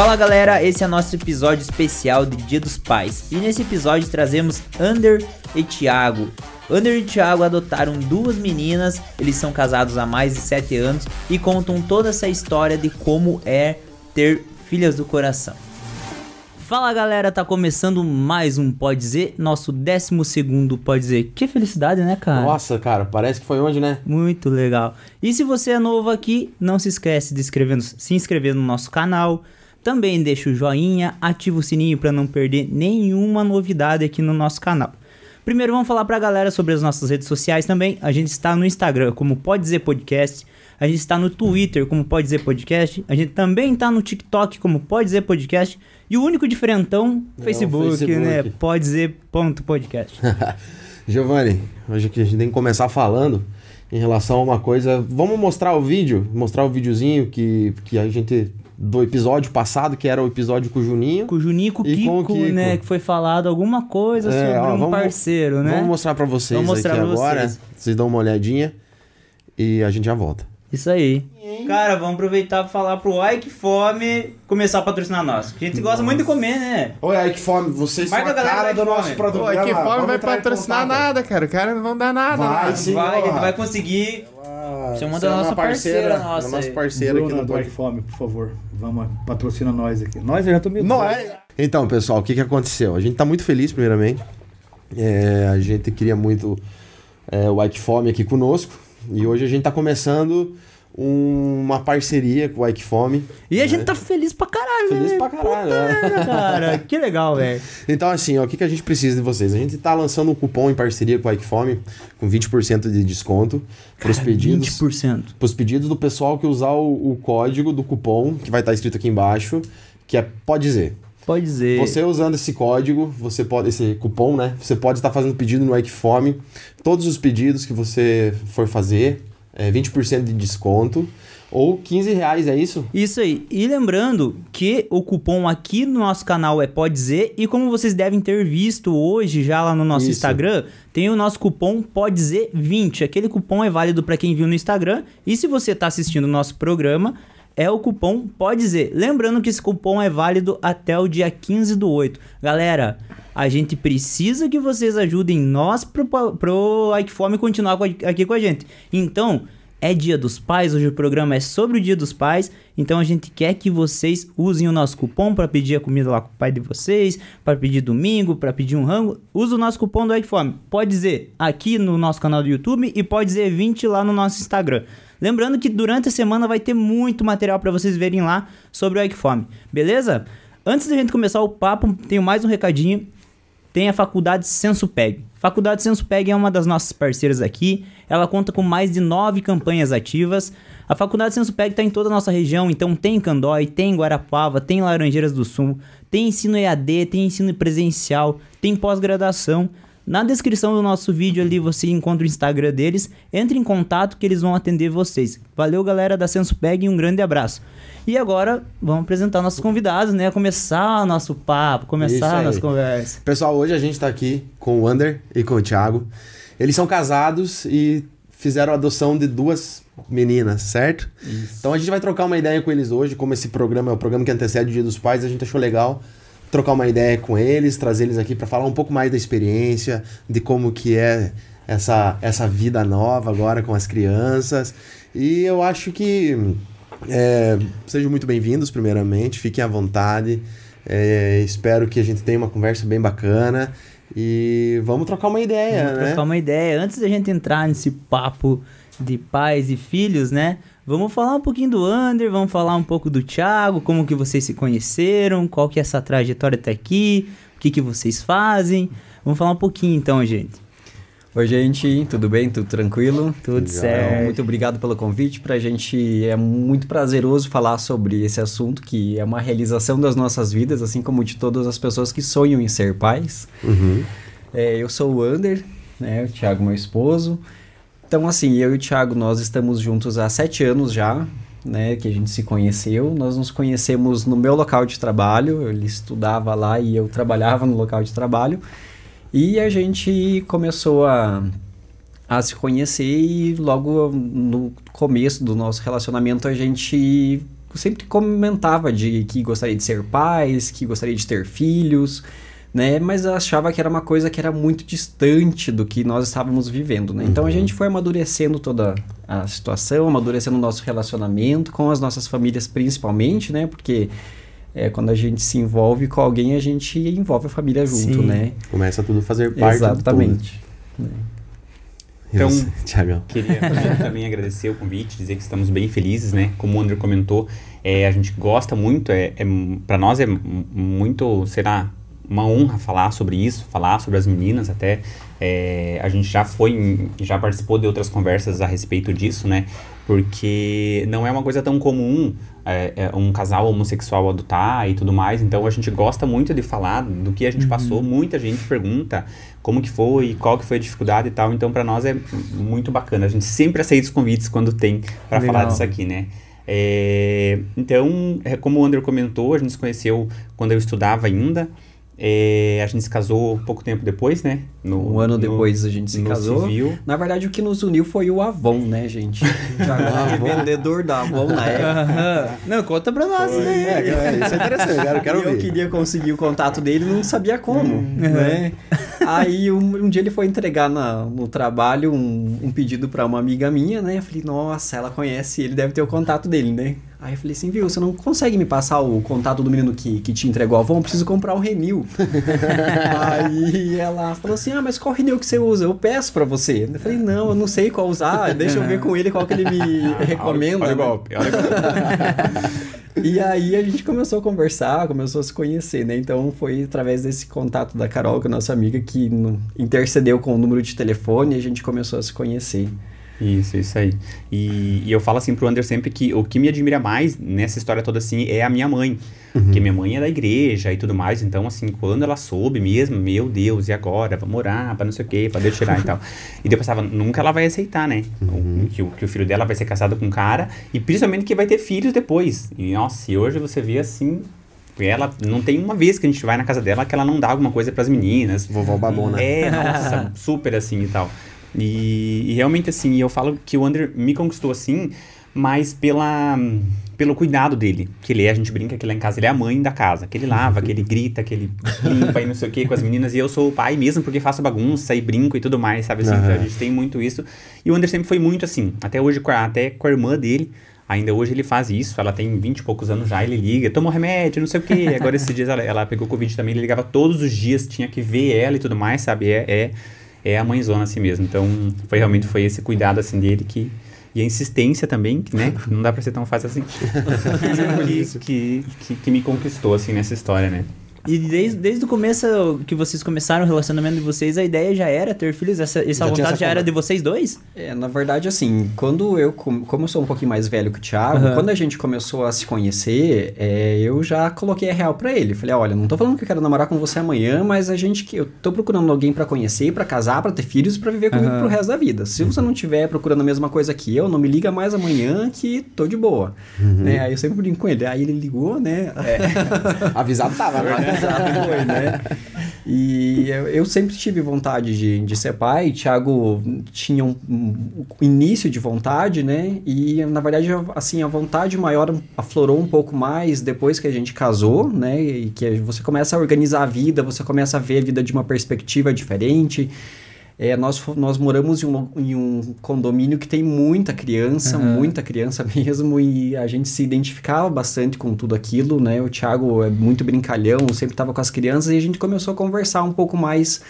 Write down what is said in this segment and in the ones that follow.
Fala galera, esse é nosso episódio especial de Dia dos Pais. E nesse episódio trazemos Ander e Thiago. Ander e Thiago adotaram duas meninas, eles são casados há mais de 7 anos e contam toda essa história de como é ter filhas do coração. Fala galera, tá começando mais um Pode Dizer, nosso 12 segundo Pode Dizer. Que felicidade, né, cara? Nossa, cara, parece que foi onde, né? Muito legal. E se você é novo aqui, não se esquece de inscrever, se inscrever no nosso canal. Também deixa o joinha, ativa o sininho para não perder nenhuma novidade aqui no nosso canal. Primeiro vamos falar pra galera sobre as nossas redes sociais também. A gente está no Instagram como Pode Dizer Podcast. A gente está no Twitter como Pode Dizer Podcast. A gente também está no TikTok como Pode Dizer Podcast. E o único diferentão, É, o Facebook, Facebook. né? Pode dizer ponto podcast. Giovanni, hoje aqui a gente tem que começar falando em relação a uma coisa. Vamos mostrar o vídeo, mostrar o videozinho que, que a gente. Do episódio passado, que era o episódio com o Juninho. com o Juninho e com o E com o Kiko, Kiko. né? Que foi falado alguma coisa É, sobre ó, um vamos- parceiro, né? Vamos mostrar pra vocês Vamos mostrar aqui pra agora. vocês. Vocês dão uma olhadinha e a gente já volta. Isso aí. Cara, vamos aproveitar pra falar pro Que Fome começar a patrocinar nós. A gente gosta muito de comer, né? Oi, que fome, vocês Marca são a galera cara da do Ike nosso Fome. programa. Pô, aqui fome vai patrocinar nada, cara. O cara não vão dar nada. Vai, sim. vai, a gente porra. vai conseguir. Você é uma da é nossa parceira, nossa. nossa aí. parceira aqui no do. Ike Fome, por favor. Vamos, patrocina nós aqui. Nós eu já tô meio. Não é? Então, pessoal, o que, que aconteceu? A gente tá muito feliz, primeiramente. É, a gente queria muito é, o Ike Fome aqui conosco. E hoje a gente tá começando um- uma parceria com o Ike Fome. E a gente tá feliz pra caralho, Feliz né? pra caralho, né? Puta, cara, que legal, velho. Então, assim, ó, o que, que a gente precisa de vocês? A gente tá lançando um cupom em parceria com o Ike Fome com 20% de desconto pros pedidos. 20%. Pros pedidos do pessoal que usar o, o código do cupom, que vai estar escrito aqui embaixo, que é pode dizer. Pode dizer. Você usando esse código, você pode esse cupom, né? Você pode estar fazendo pedido no Fome. Todos os pedidos que você for fazer, é 20% de desconto ou 15 reais, é isso? Isso aí. E lembrando que o cupom aqui no nosso canal é Pode Dizer. E como vocês devem ter visto hoje já lá no nosso Isso. Instagram, tem o nosso cupom Pode Dizer 20. Aquele cupom é válido para quem viu no Instagram. E se você está assistindo o nosso programa, é o cupom Pode Dizer. Lembrando que esse cupom é válido até o dia 15 do 8. Galera. A gente precisa que vocês ajudem nós pro, pro Ike Fome continuar aqui com a gente. Então, é dia dos pais, hoje o programa é sobre o dia dos pais, então a gente quer que vocês usem o nosso cupom para pedir a comida lá com o pai de vocês, para pedir domingo, para pedir um rango. Usa o nosso cupom do Fome. Pode dizer aqui no nosso canal do YouTube e pode dizer 20 lá no nosso Instagram. Lembrando que durante a semana vai ter muito material para vocês verem lá sobre o Fome, beleza? Antes da gente começar o papo, tenho mais um recadinho tem a Faculdade Sensupeg. Faculdade Sensupeg é uma das nossas parceiras aqui. Ela conta com mais de nove campanhas ativas. A Faculdade Sensupeg está em toda a nossa região, então tem em Candói, tem em Guarapava, tem em Laranjeiras do Sul, tem ensino EAD, tem ensino presencial, tem pós-graduação. Na descrição do nosso vídeo ali você encontra o Instagram deles. Entre em contato que eles vão atender vocês. Valeu, galera da Sensupeg e um grande abraço. E agora vamos apresentar nossos convidados, né? Começar o nosso papo, Isso começar nossa conversa. Pessoal, hoje a gente tá aqui com o Ander e com o Thiago. Eles são casados e fizeram a adoção de duas meninas, certo? Então a gente vai trocar uma ideia com eles hoje, como esse programa é o programa que antecede o Dia dos Pais, a gente achou legal trocar uma ideia com eles, trazer eles aqui para falar um pouco mais da experiência, de como que é essa, essa vida nova agora com as crianças. E eu acho que é, sejam muito bem-vindos, primeiramente, fiquem à vontade. É, espero que a gente tenha uma conversa bem bacana e vamos trocar uma ideia, Vamos né? trocar uma ideia. Antes da gente entrar nesse papo de pais e filhos, né? Vamos falar um pouquinho do Under, vamos falar um pouco do Thiago, como que vocês se conheceram, qual que é essa trajetória até aqui, o que que vocês fazem. Vamos falar um pouquinho então, gente. Oi, gente, tudo bem? Tudo tranquilo? Tudo Legal. certo. Muito obrigado pelo convite. Pra gente é muito prazeroso falar sobre esse assunto, que é uma realização das nossas vidas, assim como de todas as pessoas que sonham em ser pais. Uhum. É, eu sou o Ander, né? O Thiago, meu esposo. Então, assim, eu e o Thiago, nós estamos juntos há sete anos já, né? Que a gente se conheceu. Nós nos conhecemos no meu local de trabalho. Ele estudava lá e eu trabalhava no local de trabalho. E a gente começou a, a se conhecer e logo no começo do nosso relacionamento a gente sempre comentava de que gostaria de ser pais, que gostaria de ter filhos, né? Mas achava que era uma coisa que era muito distante do que nós estávamos vivendo, né? Então a gente foi amadurecendo toda a situação, amadurecendo o nosso relacionamento com as nossas famílias principalmente, né? Porque é, quando a gente se envolve com alguém, a gente envolve a família junto, Sim. né? Começa tudo a fazer parte Exatamente. do todo. Então- Tiagão. Queria também agradecer o convite, dizer que estamos bem felizes, né? Como o André comentou, é, a gente gosta muito, é, é, para nós é muito, será uma honra falar sobre isso, falar sobre as meninas até. É, a gente já foi, já participou de outras conversas a respeito disso, né? Porque não é uma coisa tão comum é, é, um casal homossexual adotar e tudo mais. Então a gente gosta muito de falar do que a gente passou. Muita gente pergunta como que foi, qual que foi a dificuldade e tal. Então para nós é muito bacana. A gente sempre aceita os convites quando tem para falar disso aqui, né? É, então, é, como o André comentou, a gente se conheceu quando eu estudava ainda. É, a gente se casou pouco tempo depois, né? No- Um ano no- depois a gente se casou. civil. Na verdade, o que nos uniu foi o Avon, né, gente? Já era vendedor da Avon na época. Não, conta pra nós, né? É, é, isso é interessante, eu quero, eu E eu queria conseguir o contato dele não sabia como, Uhum. né? Aí um, um dia ele foi entregar na- no trabalho um, um pedido pra uma amiga minha, né? Eu falei, nossa, ela conhece ele, deve ter o contato dele, né? Aí eu falei assim, viu, você não consegue me passar o contato do menino que, que te entregou a Avon? Eu preciso comprar um Renil. Aí ela falou assim, ah, mas qual Renil que você usa? Eu peço pra você. Eu falei, não, eu não sei qual usar, deixa eu ver com ele qual que ele me recomenda. Olha o né? golpe, olha o golpe. E aí a gente começou a conversar, começou a se conhecer, né? Então foi através desse contato da Carol, que é nossa amiga, que intercedeu com o número de telefone e a gente começou a se conhecer. Isso, isso aí. E, e eu falo assim pro Ander sempre que o que me admira mais nessa história toda assim é a minha mãe. Porque minha mãe é da igreja e tudo mais. Então, assim, quando ela soube mesmo, meu Deus, e agora? Vamos orar pra não sei o quê, pra Deus tirar e tal. E daí eu pensava, nunca ela vai aceitar, né? O- que, o, que o filho dela vai ser casado com um cara e principalmente que vai ter filhos depois. E nossa, e hoje você vê assim. Ela não tem uma vez que a gente vai na casa dela que ela não dá alguma coisa pras meninas. Vovó babona. É, nossa, super assim e tal. E, e realmente assim, eu falo que o Under me conquistou assim, mas pela, pelo cuidado dele. Que ele é, a gente brinca que lá em casa ele é a mãe da casa. Que ele lava, que ele grita, que ele limpa e não sei o que com as meninas. E eu sou o pai mesmo porque faço bagunça e brinco e tudo mais, sabe assim? Aham. Então a gente tem muito isso. E o Under sempre foi muito assim. Até hoje, com a- até com a irmã dele. Ainda hoje ele faz isso, ela tem 20 e poucos anos já, ele liga, toma um remédio, não sei o quê. Agora esses dias ela, ela pegou Covid também, ele ligava todos os dias, tinha que ver ela e tudo mais, sabe? É, é, é a mãezona assim mesmo. Então, foi realmente foi esse cuidado assim dele que. E a insistência também, né? Não dá pra ser tão fácil assim. que, que, que, que me conquistou, assim, nessa história, né? E desde, desde o começo que vocês começaram o relacionamento de vocês, a ideia já era ter filhos? Essa, essa Já vontade essa já era de vocês dois? É, na verdade, assim, quando eu, com- como eu sou um pouquinho mais velho que o Thiago, Aham. quando a gente começou a se conhecer, é, eu já coloquei a real pra ele. Falei, olha, não tô falando que eu quero namorar com você amanhã, mas a gente, que eu tô procurando alguém pra conhecer, pra casar, pra ter filhos, pra viver comigo Aham. pro resto da vida. Se você não tiver procurando a mesma coisa que eu, não me liga mais amanhã que tô de boa. Né? Aí eu sempre brinco com ele. Aí ele ligou, né? Avisado tava, né? Exato, foi, né? E eu, eu sempre tive vontade de, de ser pai. Thiago tinha um, um início de vontade, né? E na verdade, assim, a vontade maior aflorou um pouco mais depois que a gente casou, né? E que você começa a organizar a vida, você começa a ver a vida de uma perspectiva diferente. É, nós, nós moramos em um, em um condomínio que tem muita criança, Aham. muita criança mesmo, e a gente se identificava bastante com tudo aquilo, né? O Thiago é muito brincalhão, sempre estava com as crianças, e a gente começou a conversar um pouco mais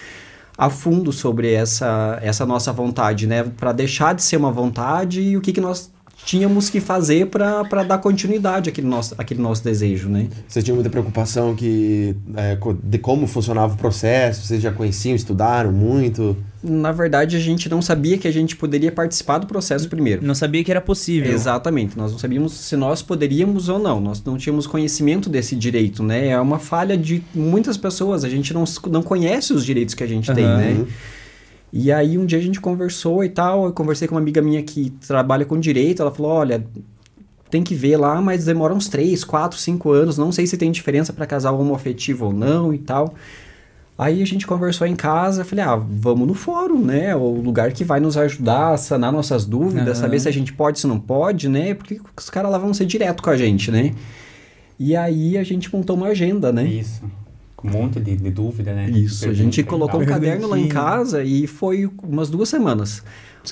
a fundo sobre essa, essa nossa vontade, né? Para deixar de ser uma vontade e o que, que nós tínhamos que fazer para dar continuidade àquele nosso, àquele nosso desejo, né? Vocês tinham muita preocupação que, é, de como funcionava o processo? Vocês já conheciam, estudaram muito? Na verdade, a gente não sabia que a gente poderia participar do processo primeiro. Não sabia que era possível. Exatamente, nós não sabíamos se nós poderíamos ou não, nós não tínhamos conhecimento desse direito, né? É uma falha de muitas pessoas, a gente não, não conhece os direitos que a gente tem, Aham. né? E aí um dia a gente conversou e tal, eu conversei com uma amiga minha que trabalha com direito, ela falou, olha, tem que ver lá, mas demora uns 3, 4, 5 anos, não sei se tem diferença para casal homoafetivo ou não e tal. Aí a gente conversou em casa, falei, ah, vamos no fórum, né? O lugar que vai nos ajudar a sanar nossas dúvidas, Aham. saber se a gente pode, se não pode, né? Porque os caras lá vão ser direto com a gente, né? E aí a gente montou uma agenda, né? Isso. Com um monte de, de dúvida, né? Isso, a gente colocou um caderno lá em casa e foi umas duas semanas.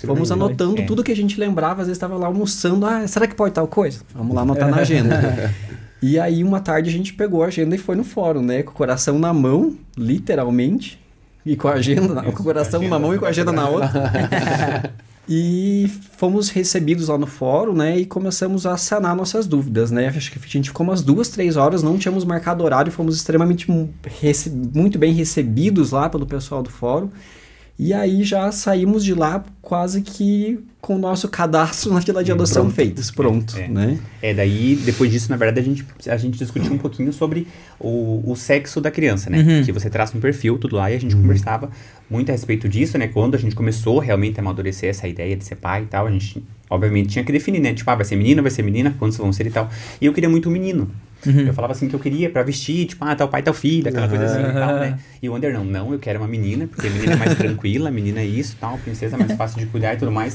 Fomos anotando É. tudo que a gente lembrava, às vezes estava lá almoçando, ah, será que pode tal coisa? Vamos lá anotar na agenda. e aí uma tarde a gente pegou a agenda e foi no fórum, né, com o coração na mão, literalmente, e com a agenda, na- com o coração na mão e com a agenda na outra. E fomos recebidos lá no fórum, né? E começamos a sanar nossas dúvidas, né? Acho que a gente ficou umas duas, três horas, não tínhamos marcado horário, fomos extremamente muito bem recebidos lá pelo pessoal do fórum. E aí já saímos de lá quase que com o nosso cadastro na fila de adoção Pronto. feitos, pronto, É. né? É, daí, depois disso, na verdade, a gente, a gente discutiu um pouquinho sobre o, o sexo da criança, né? Uhum. Que você traça um perfil, tudo lá, e a gente conversava muito a respeito disso, né? Quando a gente começou realmente a amadurecer essa ideia de ser pai e tal, a gente, obviamente, tinha que definir, né? Tipo, ah, vai ser menino, vai ser menina, quantos vão ser e tal. E eu queria muito um menino. Eu falava assim que eu queria pra vestir, tipo, ah, tal pai, tal filho, aquela coisa assim e tal, né? E o Wander, não, não, eu quero uma menina, porque a menina é mais tranquila, a menina é isso, tal, princesa é mais fácil de cuidar e tudo mais.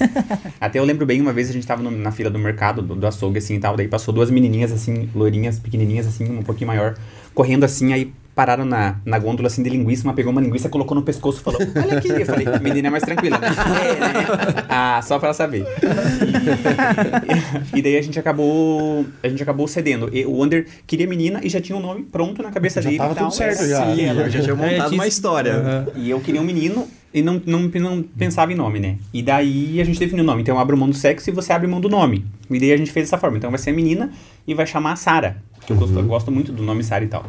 Até eu lembro bem, uma vez a gente tava no- na fila do mercado, do, do açougue, assim, e tal, daí passou duas menininhas, assim, loirinhas, pequenininhas, assim, um pouquinho maior, correndo assim, aí pararam na, na gôndola, assim, de linguiça, uma pegou uma linguiça, colocou no pescoço e falou, olha aqui. Eu falei, menina é mais tranquila. né? É, né? Ah, só pra ela saber. E, e daí a gente acabou, a gente acabou cedendo. E o Wander queria menina e já tinha um nome pronto na cabeça Já dele tava tal. tudo certo É, já. sim, ela já tinha montado tinha- uma história. Aham. e eu queria um menino e não, não, não pensava em nome, né? E daí a gente definiu o nome. Então eu abro mão do sexo e você abre mão do nome. E daí a gente fez dessa forma. Então vai ser a menina e vai chamar Sara. Que eu, gosto, eu gosto muito do nome Sara e tal.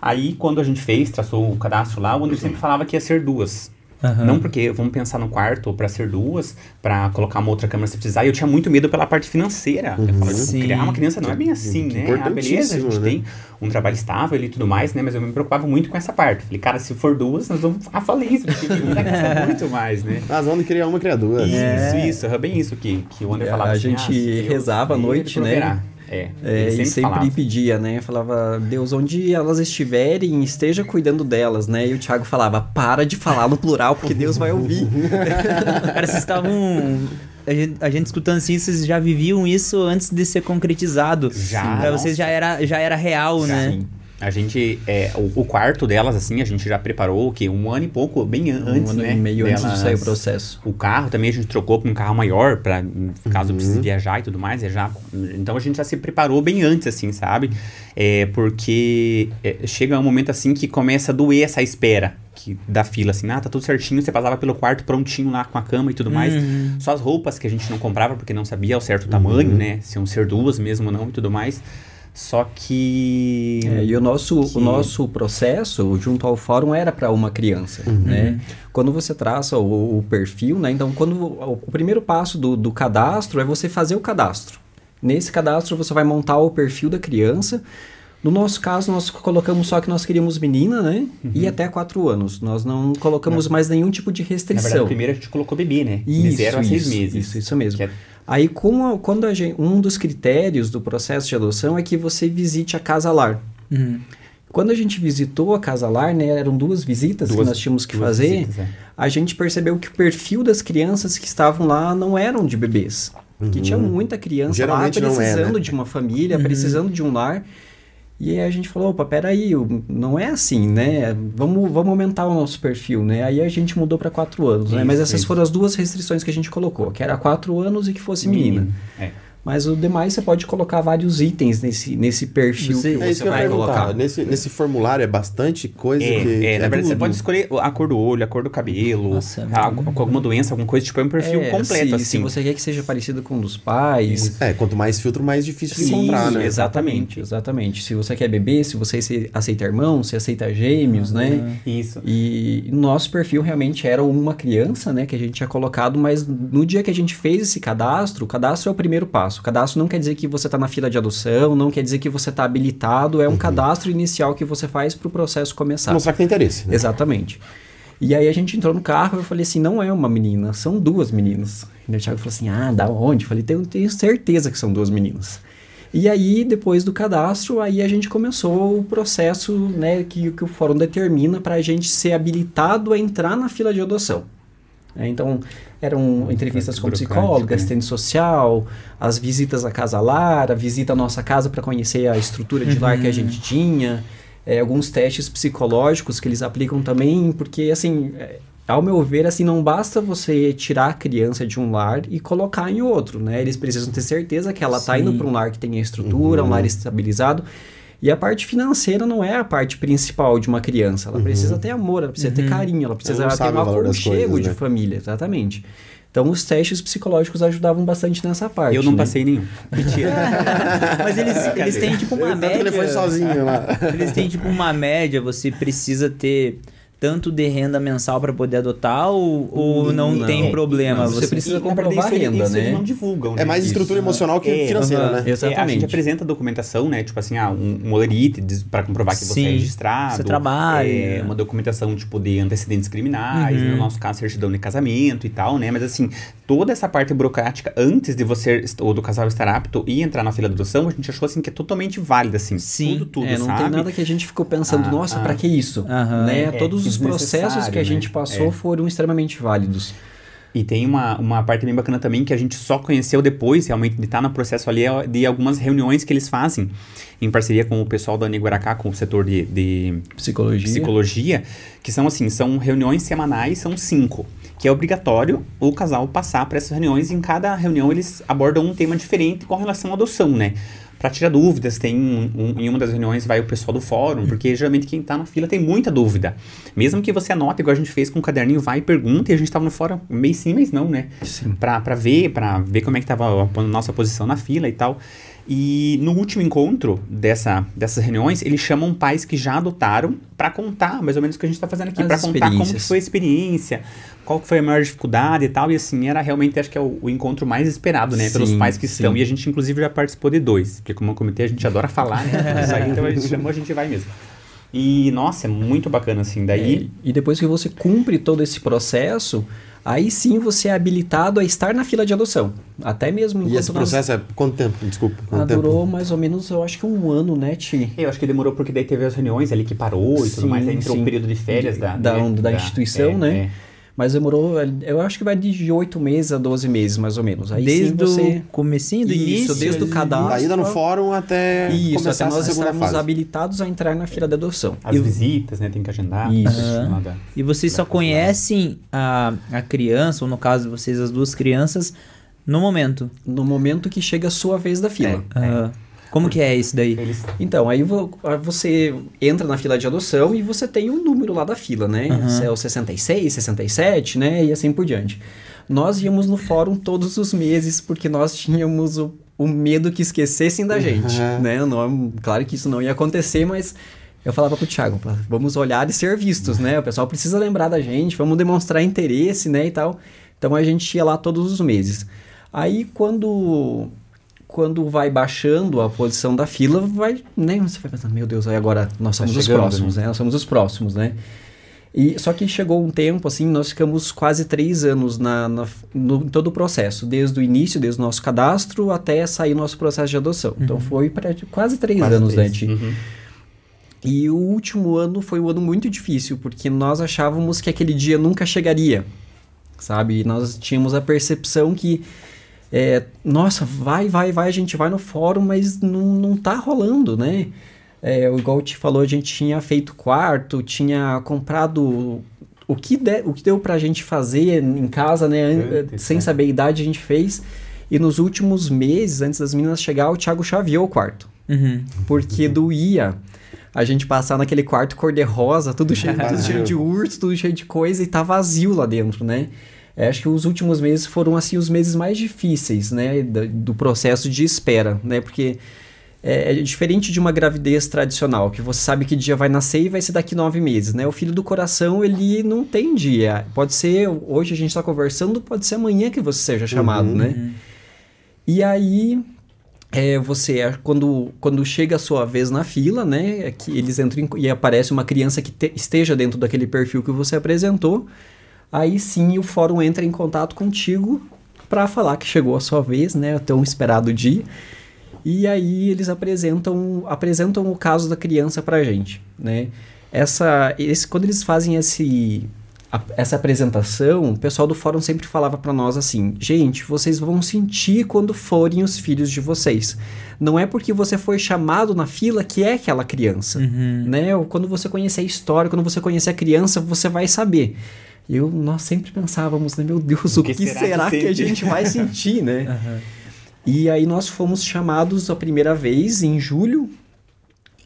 Aí quando a gente fez, traçou o cadastro lá, o Wander sempre falava que ia ser duas. Aham. Não porque vamos pensar no quarto pra ser duas, pra colocar uma outra câmera se precisar. E eu tinha muito medo pela parte financeira. Eu tipo, Sim. criar uma criança não é bem assim, Que né? Ah, beleza, a gente né? tem um trabalho estável e tudo mais, né? Mas eu me preocupava muito com essa parte. Falei, cara, se for duas, nós vamos a falência, porque gastar muito mais, né? Mas vamos criar uma, criar duas. Isso, isso, é bem isso que, que o Wander É, falava. a assim, gente ah, rezava à noite, né? É, É, ele e sempre falava. pedia, né? Falava, Deus, onde elas estiverem, esteja cuidando delas, né? E o Thiago falava, para de falar no plural, porque Deus vai ouvir. Cara, vocês estavam. A gente, a gente escutando assim, vocês já viviam isso antes de ser concretizado. Já, Pra vocês já era, já era real, né? Sim. A gente, é, o, o quarto delas, assim, a gente já preparou, o quê? Um ano e pouco, bem an- antes, um ano né? e meio antes de delas- sair o processo. O carro também a gente trocou para um carro maior, para caso Uhum. precise viajar e tudo mais, viajar. Então a gente já se preparou bem antes, assim, sabe? É, porque é, chega um momento assim que começa a doer essa espera que, da fila, assim, ah, tá tudo certinho, você passava pelo quarto prontinho lá com a cama e tudo mais. Uhum. Só as roupas que a gente não comprava porque não sabia ao certo tamanho, né? Se iam ser duas mesmo ou não e tudo mais. Só que. É, e o nosso, que- o nosso processo junto ao fórum era para uma criança, né? Quando você traça o, o perfil, né? Então, quando o, o primeiro passo do, do cadastro é você fazer o cadastro. Nesse cadastro você vai montar o perfil da criança. No nosso caso, nós colocamos só que nós queríamos menina, né? E até 4 anos. Nós não colocamos mais nenhum tipo de Na restrição. verdade, primeiro a gente colocou bebê, né? De Isso, zero a seis isso, meses. Isso, isso mesmo. Que é- Aí, com a- quando a gente, um dos critérios do processo de adoção é que você visite a casa lar. Uhum. Quando a gente visitou a casa lar, né, eram duas visitas Duas- que nós tínhamos que fazer, visitas, é. a gente percebeu que o perfil das crianças que estavam lá não eram de bebês. Que tinha muita criança Geralmente lá é, precisando né? de uma família, precisando de um lar. E aí a gente falou, opa, peraí, não é assim, né? Vamos, vamos aumentar o nosso perfil, né? Aí a gente mudou para quatro anos, né? Isso, Mas essas isso. foram as duas restrições que a gente colocou, que era quatro anos e que fosse menina. É. Mas o demais você pode colocar vários itens nesse, nesse perfil Você- que É isso você que eu ia vai colocar. Nesse, nesse formulário é bastante coisa É, que. é, na verdade, você pode escolher a cor do olho, a cor do cabelo, Nossa, a- com alguma doença, alguma coisa, tipo, é um perfil É, completo, se, assim. Se você quer que seja parecido com um dos pais. É, quanto mais filtro, mais difícil de encontrar, né? Exatamente, exatamente. Se você quer bebê, se você se- aceita irmão, se aceita gêmeos, né? Isso. E nosso perfil realmente era uma criança, né, que a gente tinha colocado, mas no dia que a gente fez esse cadastro, o cadastro é o primeiro passo. O cadastro não quer dizer que você está na fila de adoção, não quer dizer que você está habilitado, é um cadastro inicial que você faz para o processo começar. Mostrar que tem interesse. Né? Exatamente. E aí a gente entrou no carro e eu falei assim, não é uma menina, são duas meninas. E o Thiago falou assim, ah, da onde? Eu falei, tenho, tenho certeza que são duas meninas. E aí, depois do cadastro, aí a gente começou o processo né, que, que o fórum determina para a gente ser habilitado a entrar na fila de adoção. É, então, eram entrevistas com psicóloga, né? assistente social, as visitas à casa lar, a visita à nossa casa para conhecer a estrutura de lar que a gente tinha, é, alguns testes psicológicos que eles aplicam também, porque assim, é, ao meu ver, assim, não basta você tirar a criança de um lar e colocar em outro, né? Eles precisam ter certeza que ela está indo para um lar que tenha estrutura, um lar estabilizado. E a parte financeira não é a parte principal de uma criança. Ela precisa ter amor, ela precisa ter carinho, ela precisa Ela ter um aconchego coisas, de né? família, exatamente. Então os testes psicológicos ajudavam bastante nessa parte. Eu não né? passei nenhum. Mentira. Mas eles, eles têm tipo uma média. ele foi sozinho lá. Eles têm tipo uma média, você precisa ter tanto de renda mensal para poder adotar ou, ou não, Não. tem problema? Não, você precisa comprovar renda, isso né? eles não divulgam, né? É mais Isso. estrutura emocional que É, financeira, aham. né? É, a gente Exatamente. apresenta documentação, né? Tipo assim, ah, um, um olerite para comprovar que você Sim, é registrado. você trabalha. É, uma documentação, tipo, de antecedentes criminais, Uhum. no nosso caso, certidão de casamento e tal, né? Mas assim, toda essa parte burocrática, antes de você, ou do casal estar apto e entrar na fila de adoção, a gente achou, assim, que é totalmente válida, assim. Sim. Tudo, tudo, é, não sabe? tem nada que a gente ficou pensando, Ah, nossa, ah. pra que isso? Aham. né? É, Todos os processos que a gente né? passou É. foram extremamente válidos. E tem uma, uma parte bem bacana também que a gente só conheceu depois, realmente, de estar no processo ali, é de algumas reuniões que eles fazem em parceria com o pessoal da Niguaracá, com o setor de, de Psicologia. psicologia, que são assim, são reuniões semanais, são cinco, que é obrigatório o casal passar para essas reuniões e em cada reunião eles abordam um tema diferente com relação à adoção, né? Para tirar dúvidas, tem um, um- em uma das reuniões vai o pessoal do fórum, porque geralmente quem tá na fila tem muita dúvida. Mesmo que você anote, igual a gente fez com o caderninho, vai e pergunta, e a gente tava no fórum mês sim, mês não, né? Pra ver, pra ver como é que tava a, a nossa posição na fila e tal. E no último encontro dessa, dessas reuniões, eles chamam pais que já adotaram pra contar mais ou menos o que a gente tá fazendo aqui, pra contar como que foi a experiência, qual que foi a maior dificuldade e tal. E assim, era realmente, acho que é o, o encontro mais esperado, né, pelos Sim, pais que estão. sim. E a gente, inclusive, já participou de dois, porque como eu comentei, a gente adora falar, né? Isso aí, então a gente chamou, a gente vai mesmo. E, nossa, é muito bacana, assim. Daí, É, e depois que você cumpre todo esse processo, aí sim você é habilitado a estar na fila de adoção. Até mesmo enquanto E esse nós- processo é quanto tempo? Desculpa. Quanto Ah, tempo? durou mais ou menos, eu acho que um ano, né, Ti? Eu acho que demorou porque daí teve as reuniões ali que parou e tudo Sim, mais, aí entrou sim. o período de férias da, Da- né, da instituição, é, né? é. Mas demorou, eu acho que vai de 8 meses a 12 meses, mais ou menos. Aí desde sim você... o comecinho do Isso, início. desde o cadastro. Da ida no fórum até Isso, começar até nós estarmos fase. habilitados a entrar na fila de adoção. As E- visitas, né? Tem que agendar. Isso. Da- E vocês só conhecem a, a criança, ou no caso de vocês, as duas crianças, no momento. No momento que chega a sua vez da fila. Ah, como que é isso daí? Eles Então, aí vo- aí você entra na fila de adoção e você tem um número lá da fila, né? Esse É o 66, 67, né? E assim por diante. Nós íamos no fórum todos os meses porque nós tínhamos o, o medo que esquecessem da gente, Uhum. né? Não, claro que isso não ia acontecer, mas eu falava pro Thiago, vamos olhar e ser vistos, né? O pessoal precisa lembrar da gente, vamos demonstrar interesse, né, e tal. Então a gente ia lá todos os meses. Aí quando quando vai baixando a posição da fila, vai, né, você vai pensando, meu Deus, aí agora nós somos os chegando, próximos, né? Nós somos os próximos, né? E, só que chegou um tempo, assim, nós ficamos quase três anos na, na- no, em todo o processo, desde o início, desde o nosso cadastro até sair nosso processo de adoção. Então foi para quase três quase anos, três. né? Uhum. E o último ano foi um ano muito difícil, porque nós achávamos que aquele dia nunca chegaria, sabe? E nós tínhamos a percepção que, é, nossa, vai, vai, vai, a gente vai no fórum, mas não, não tá rolando, né? É, igual te falou, a gente tinha feito quarto, tinha comprado o que, de, o que deu pra gente fazer em casa, né? an- Antes, Sem né? saber a idade, a gente fez. E nos últimos meses, antes das meninas chegar, o Thiago chaveou o quarto Uhum. porque doía a gente passar naquele quarto cor-de-rosa, tudo cheio, tudo cheio de urso, tudo cheio de coisa e tá vazio lá dentro, né? É, acho que os últimos meses foram assim os meses mais difíceis, né, do, do processo de espera, né? Porque é, é diferente de uma gravidez tradicional, que você sabe que dia vai nascer e vai ser daqui nove meses, né? O filho do coração, ele não tem dia. Pode ser, hoje a gente está conversando, pode ser amanhã que você seja chamado, Uhum. né? E aí, é, você, é, quando, quando chega a sua vez na fila, né, é que eles entram em- e aparece uma criança que te- esteja dentro daquele perfil que você apresentou, aí sim o fórum entra em contato contigo para falar que chegou a sua vez, né, o tão esperado dia. E aí eles apresentam, apresentam o caso da criança pra gente, né? Essa, esse, quando eles fazem esse, a- essa apresentação, o pessoal do fórum sempre falava pra nós assim: gente, vocês vão sentir quando forem os filhos de vocês. Não é porque você foi chamado na fila que é aquela criança, Uhum. né? Ou Quando você conhecer a história, quando você conhecer a criança, você vai saber. Eu, nós sempre pensávamos, né? Meu Deus, o, que, será, que, a sente? gente vai sentir, né? Aham. E aí nós fomos chamados a primeira vez em julho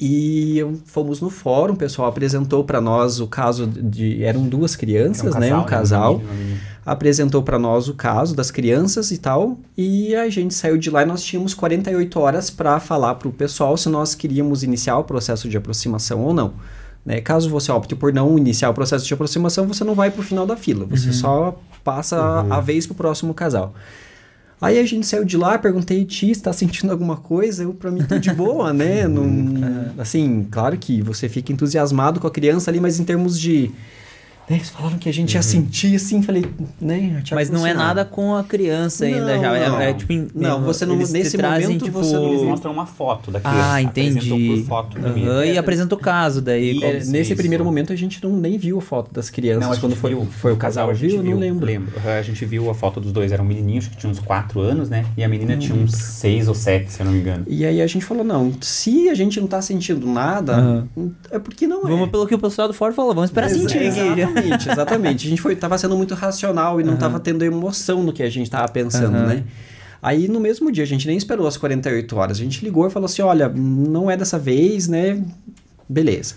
e fomos no fórum, o pessoal apresentou para nós o caso de eram duas crianças, né, um casal. menino, uma menina. Apresentou para nós o caso das crianças e tal, e a gente saiu de lá e nós tínhamos 48 horas para falar para o pessoal se nós queríamos iniciar o processo de aproximação ou não. Né? Caso você opte por não iniciar o processo de aproximação, você não vai para o final da fila, você só passa a vez para o próximo casal. Aí a gente saiu de lá, perguntei, Ti, está sentindo alguma coisa? Eu, pra mim, tô de boa, né? Não, assim, claro que você fica entusiasmado com a criança ali, mas em termos de... né, eles falaram que a gente ia sentir, assim, falei, né? Mas não é nada com a criança ainda Não, já. é- não. É, tipo. em- Não, você não- nesse trazem, momento tipo, você não- Eles mostram uma foto da criança. Ah, entendi. por foto menino. e apresenta o caso daí. E- É, nesse isso. primeiro momento a gente não nem viu a foto das crianças Não, quando foi, viu. foi o casal, a gente viu? Eu não lembro. Lembro. A gente viu a foto dos dois. Era um menininho, acho que tinha uns 4 anos, né? E a menina tinha uns 6 ou 7, se eu não me engano. E aí a gente falou, não, se a gente não tá sentindo nada, Aham. é porque não é. Vamos pelo que o pessoal do fórum falou, vamos esperar sentir aqui. Exatamente, exatamente. A gente foi, tava sendo muito racional e não tava tendo emoção no que a gente tava pensando, Aham. né? Aí no mesmo dia, a gente nem esperou as 48 horas. A gente ligou e falou assim: olha, não é dessa vez, né? Beleza.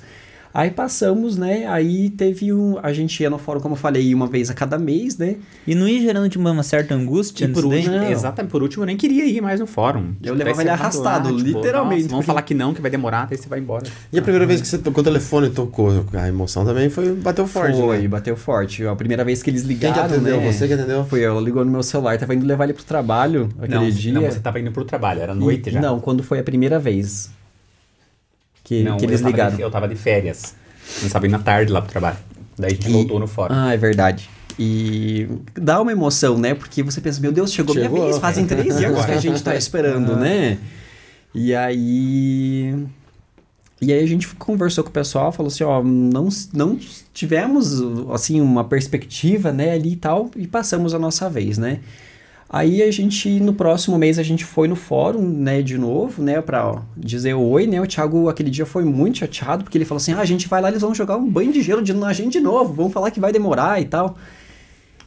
Aí passamos, né? Aí teve um. A gente ia no fórum, como eu falei, uma vez a cada mês, né? E não ia gerando tipo, uma certa angústia E por último, Não. exatamente, por último, eu nem queria ir mais no fórum. Eu Tipo, levava ele arrastado, tava literalmente, "Nossa, vamos falar que não, que vai demorar, daí você vai embora. E a primeira vez que você tocou o telefone tocou, a emoção também foi bateu forte. Foi, né? bateu forte. A primeira vez que eles Quem ligaram, que atendeu? né? Você que atendeu? Foi eu, ela ligou no meu celular, tava indo levar ele pro trabalho aquele não, dia. não, você tava indo pro trabalho, era noite E- já. Não, quando foi a primeira vez que, Não, que eles eu tava ligaram. De, eu tava de férias. Tava indo à tarde lá pro trabalho. Daí a gente E- voltou no fórum. Ah, é verdade. E dá uma emoção, né? Porque você pensa, meu Deus, chegou, minha Chegou. vez, fazem três anos agora? que a gente tá esperando, né? E aí. E aí a gente conversou com o pessoal, falou assim, ó, não, não tivemos, assim, uma perspectiva, né, ali e tal, e passamos a nossa vez, né? Aí a gente, no próximo mês, a gente foi no fórum, né, de novo, né, pra ó, dizer oi, né? O Thiago, aquele dia, foi muito chateado, porque ele falou assim, ah, a gente vai lá, eles vão jogar um banho de gelo de, na gente de novo, vão falar que vai demorar e tal.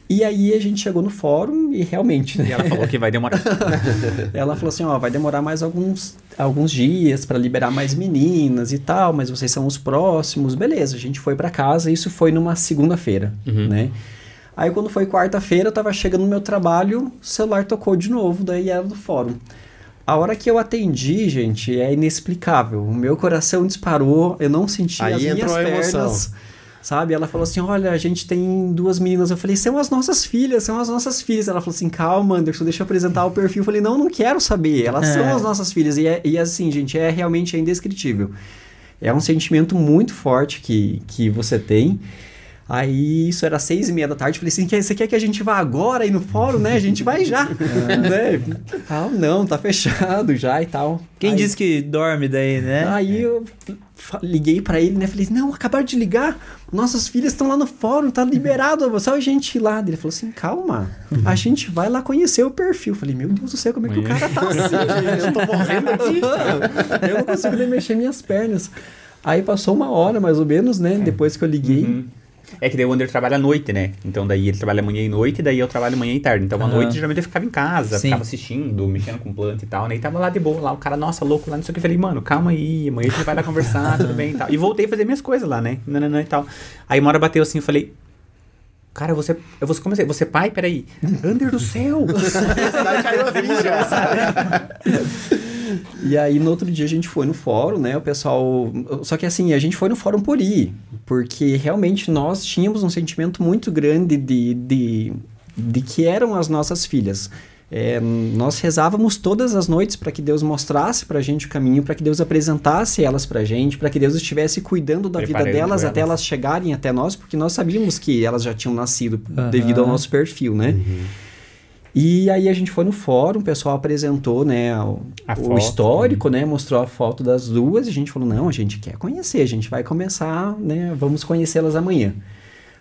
E aí a gente chegou no fórum e realmente, né? E ela falou que vai demorar. Ela falou assim, ó, vai demorar mais alguns, alguns dias para liberar mais meninas e tal, mas vocês são os próximos. Beleza, a gente foi para casa, isso foi numa segunda-feira, né? Aí quando foi quarta-feira, eu tava chegando no meu trabalho, o celular tocou de novo, daí era do fórum. A hora que eu atendi, gente, é inexplicável. O meu coração disparou, eu não senti Aí as minhas pernas. emoção. Sabe? Ela falou assim: Olha, a gente tem duas meninas. Eu falei: São as nossas filhas, são as nossas filhas. Ela falou assim: Calma, Anderson, deixa eu apresentar o perfil. Eu falei: Não, não quero saber. Elas É. são as nossas filhas. E, é- e assim, gente, é realmente é indescritível. É um sentimento muito forte que, que você tem. Aí isso era seis e meia da tarde. Falei assim: "Quer- Você quer que a gente vá agora aí no fórum, né? A gente vai já. né? Ah, não, tá fechado já e tal. Quem Aí- disse que dorme daí, né? Aí eu liguei pra ele, né? Falei, não, acabaram de ligar. Nossas filhas estão lá no fórum, tá liberado. Só a gente ir lá. Ele falou assim, calma. A gente vai lá conhecer o perfil. Falei, meu Deus do céu, como é que o cara tá assim, gente? Eu tô morrendo aqui. eu não consigo nem mexer minhas pernas. Aí passou uma hora, mais ou menos, né? Depois que eu liguei. Uhum. É que daí o Wander trabalha à noite, né? Então daí ele trabalha manhã e noite, daí eu trabalho manhã e tarde. Então à Aham. noite geralmente eu ficava em casa, Sim. ficava assistindo, mexendo com planta e tal, né? E tava lá de boa, lá o cara, nossa, louco lá, não sei o que. Eu falei, mano, calma aí, amanhã a gente vai lá conversar, tudo bem e tal. E voltei a fazer minhas coisas lá, né? Nananã e tal. Aí uma hora bateu assim, eu falei. Cara, você. Eu vou comecei. Você pai, peraí. Under do céu! Caiu a ficha. E aí, no outro dia, a gente foi no fórum, né? O pessoal. Só que assim, a gente foi no fórum por ir. Porque realmente nós tínhamos um sentimento muito grande de, de, de que eram as nossas filhas. É, nós rezávamos todas as noites para que Deus mostrasse para a gente o caminho, para que Deus apresentasse elas para a gente, para que Deus estivesse cuidando da vida Preparando delas até elas. chegarem até nós, porque nós sabíamos que elas já tinham nascido Aham. devido ao nosso perfil, né? E aí a gente foi no fórum, o pessoal apresentou, né, o, A o histórico, né, mostrou a foto das duas e a gente falou, não, a gente quer conhecer, a gente vai começar, né, vamos conhecê-las amanhã.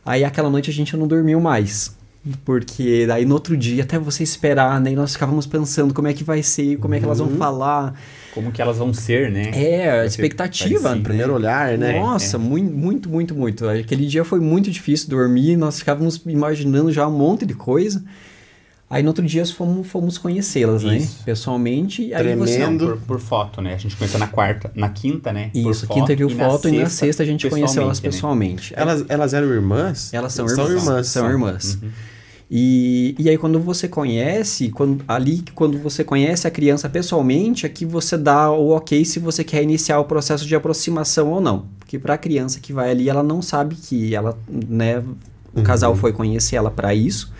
Aí aquela noite a gente não dormiu mais, porque daí no outro dia, até você esperar, né, e nós ficávamos pensando como é que vai ser, como é que elas vão falar. Como que elas vão ser, né? É, a expectativa. parecido. Primeiro olhar, né? Nossa, muito, muito, muito, muito. Aquele dia foi muito difícil dormir, nós ficávamos imaginando já um monte de coisa. Aí no outro dia fomos, fomos conhecê-las, né? Pessoalmente. e Aí você, Tremendo. Por, por foto, né? A gente conheceu na quarta, na quinta, né? Por Isso, quinta viu foto e na sexta a gente conheceu elas pessoalmente, né? Elas, elas eram irmãs? Elas são, São irmãs. irmãs. São irmãs. E, e aí quando você conhece, quando, ali quando você conhece a criança pessoalmente, aqui você dá o ok se você quer iniciar o processo de aproximação ou não. Porque para a criança que vai ali, ela não sabe que ela, né, o casal foi conhecer ela para isso.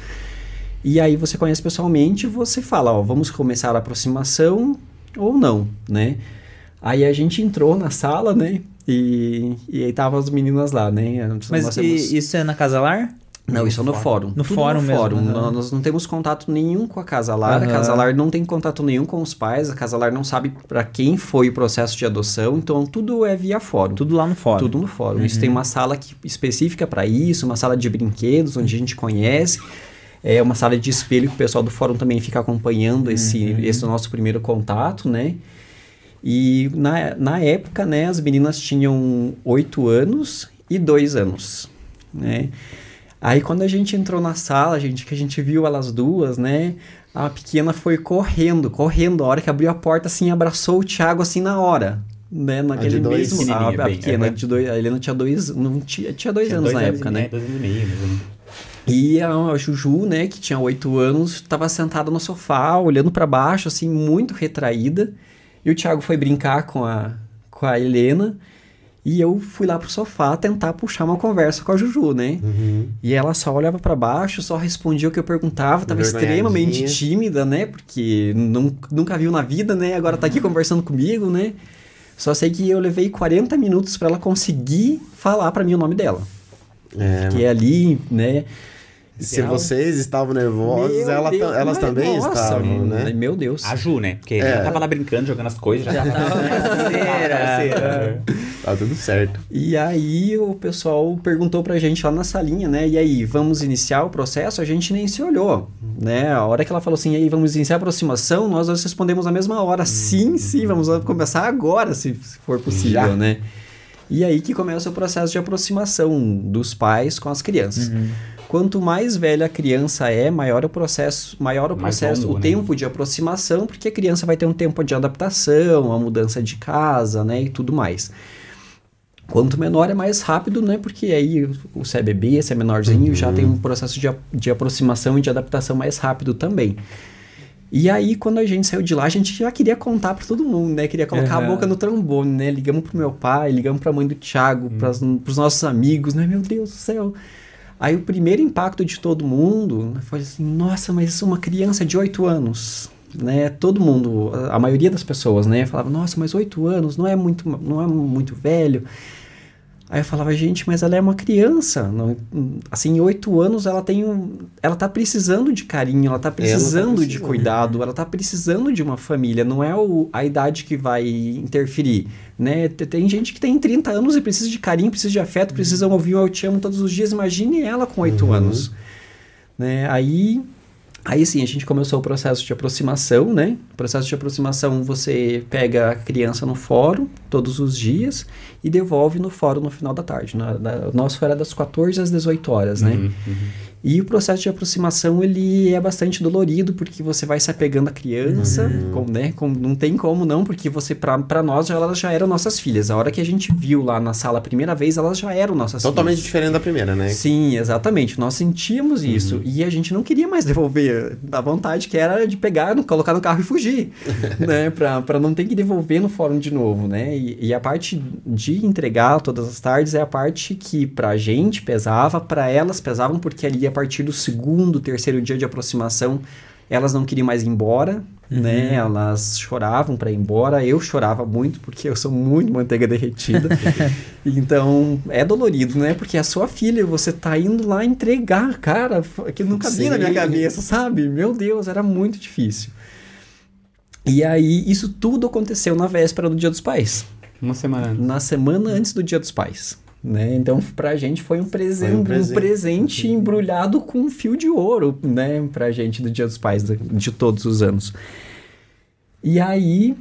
E aí você conhece pessoalmente, você fala, ó, vamos começar a aproximação ou não, né? Aí a gente entrou na sala, né? E, e aí tava as meninas lá, né? Mas Nós e- temos- isso é na Casalar? não, isso é no fórum. No Tudo fórum mesmo, fórum. Nó- Nós não temos contato nenhum com a Casalar. Aham. A Casalar não tem contato nenhum com os pais. A Casalar não sabe para quem foi o processo de adoção. Então, tudo é via fórum. Tudo lá no fórum. Tudo no fórum. Isso tem uma sala que- específica para isso, uma sala de brinquedos, onde a gente conhece. É uma sala de espelho que o pessoal do fórum também fica acompanhando esse, esse nosso primeiro contato, né? E na, na época, né, as meninas tinham oito anos e dois anos, né? Aí quando a gente entrou na sala, gente, que a gente viu elas duas, né? A pequena foi correndo, correndo. A hora que abriu a porta, assim, abraçou o Thiago, assim, na hora. Né? Naquele dois? mesmo... A, a bem, pequena, é. de dois... A Helena tinha dois... Não tinha, tinha dois Tinha anos na anos época, e né? meio, Dois anos e meio, ou menos. E a, Juju, né, que tinha oito anos, estava sentada no sofá, olhando para baixo, assim, muito retraída. E o Thiago foi brincar com a, com a Helena. E eu fui lá pro sofá tentar puxar uma conversa com a Juju, né? Uhum. E ela só olhava para baixo, só respondia o que eu perguntava, tava extremamente tímida, né? Porque nun- nunca viu na vida, né? Agora tá aqui conversando comigo, né? Só sei que eu levei 40 minutos para ela conseguir falar para mim o nome dela. É, Que é ali, né? Se vocês estavam nervosos, ela Deus, elas também nossa, estavam, né? Meu Deus. A Ju, né? Porque É. já tava lá brincando, jogando as coisas. Já, tava parceira. Tá tudo certo. E aí o pessoal perguntou pra gente lá na salinha, né? E aí, vamos iniciar o processo? A gente nem se olhou, né? A hora que ela falou assim, e aí, vamos iniciar a aproximação, nós respondemos na mesma hora. Sim, sim, vamos começar agora, se, se for possível, Já. né? E aí que começa o processo de aproximação dos pais com as crianças. Quanto mais velha a criança é, maior o processo, maior o Mais processo, longo, o né? tempo de aproximação, porque a criança vai ter um tempo de adaptação, a mudança de casa, né, e tudo mais. Quanto menor é mais rápido, né? Porque aí o- se é bebê, se é menorzinho, já tem um processo de, a- de aproximação e de adaptação mais rápido também. E aí, quando a gente saiu de lá, a gente já queria contar pra todo mundo, né? Queria colocar a Aham. boca no trombone, né? Ligamos pro meu pai, ligamos pra mãe do Thiago, pras, pros nossos amigos, né? Meu Deus do céu. Aí o primeiro impacto de todo mundo né, foi assim, nossa, mas uma criança de 8 anos, né? Todo mundo, a, maioria das pessoas, né? Falava, nossa, mas 8 anos não é muito, não é muito velho. Aí eu falava, gente, mas ela é uma criança. Não, assim, em oito anos ela tem um. Ela tá precisando de carinho, ela tá precisando de precisando. cuidado, ela tá precisando de uma família. Não é o, a idade que vai interferir. Né? Te- Tem gente que tem 30 anos e precisa de carinho, precisa de afeto, precisa ouvir um eu te amo todos os dias. Imagine ela com oito anos. Né? Aí. Aí sim, a gente começou o processo de aproximação, né? O processo de aproximação, você pega a criança no fórum todos os dias e devolve no fórum no final da tarde. Na, na- o nosso era das 14 às 18 horas, né? Uhum, uhum. E o processo de aproximação, ele é bastante dolorido, porque você vai se apegando à criança, Uhum. com, né? com- não tem como não, porque você, pra nós, elas já eram nossas filhas. A hora que a gente viu lá na sala a primeira vez, elas já eram nossas Totalmente filhas. diferente da primeira, né? Sim, exatamente. Nós sentíamos Uhum. isso. E a gente não queria mais devolver. A vontade que era de pegar, colocar no carro e fugir. né? Pra, pra não ter que devolver no fórum de novo, né? E, e a parte de entregar todas as tardes é a parte que pra gente pesava, pra elas pesavam, porque ali a partir do segundo, terceiro dia de aproximação Elas não queriam mais ir embora, né? Elas choravam para ir embora. Eu chorava muito porque eu sou muito manteiga derretida. então é dolorido, né? Porque é a sua filha, você tá indo lá entregar, cara. Aquilo não cabia na minha cabeça, sabe? Meu Deus, era muito difícil. E aí, isso tudo aconteceu na véspera do Dia dos Pais. Uma semana antes. Na semana antes do Dia dos Pais. Né? Então, pra gente foi um presente, Foi um um presente. presente, embrulhado com um fio de ouro, né? Pra gente do Dia dos Pais de, de todos os anos. E aí,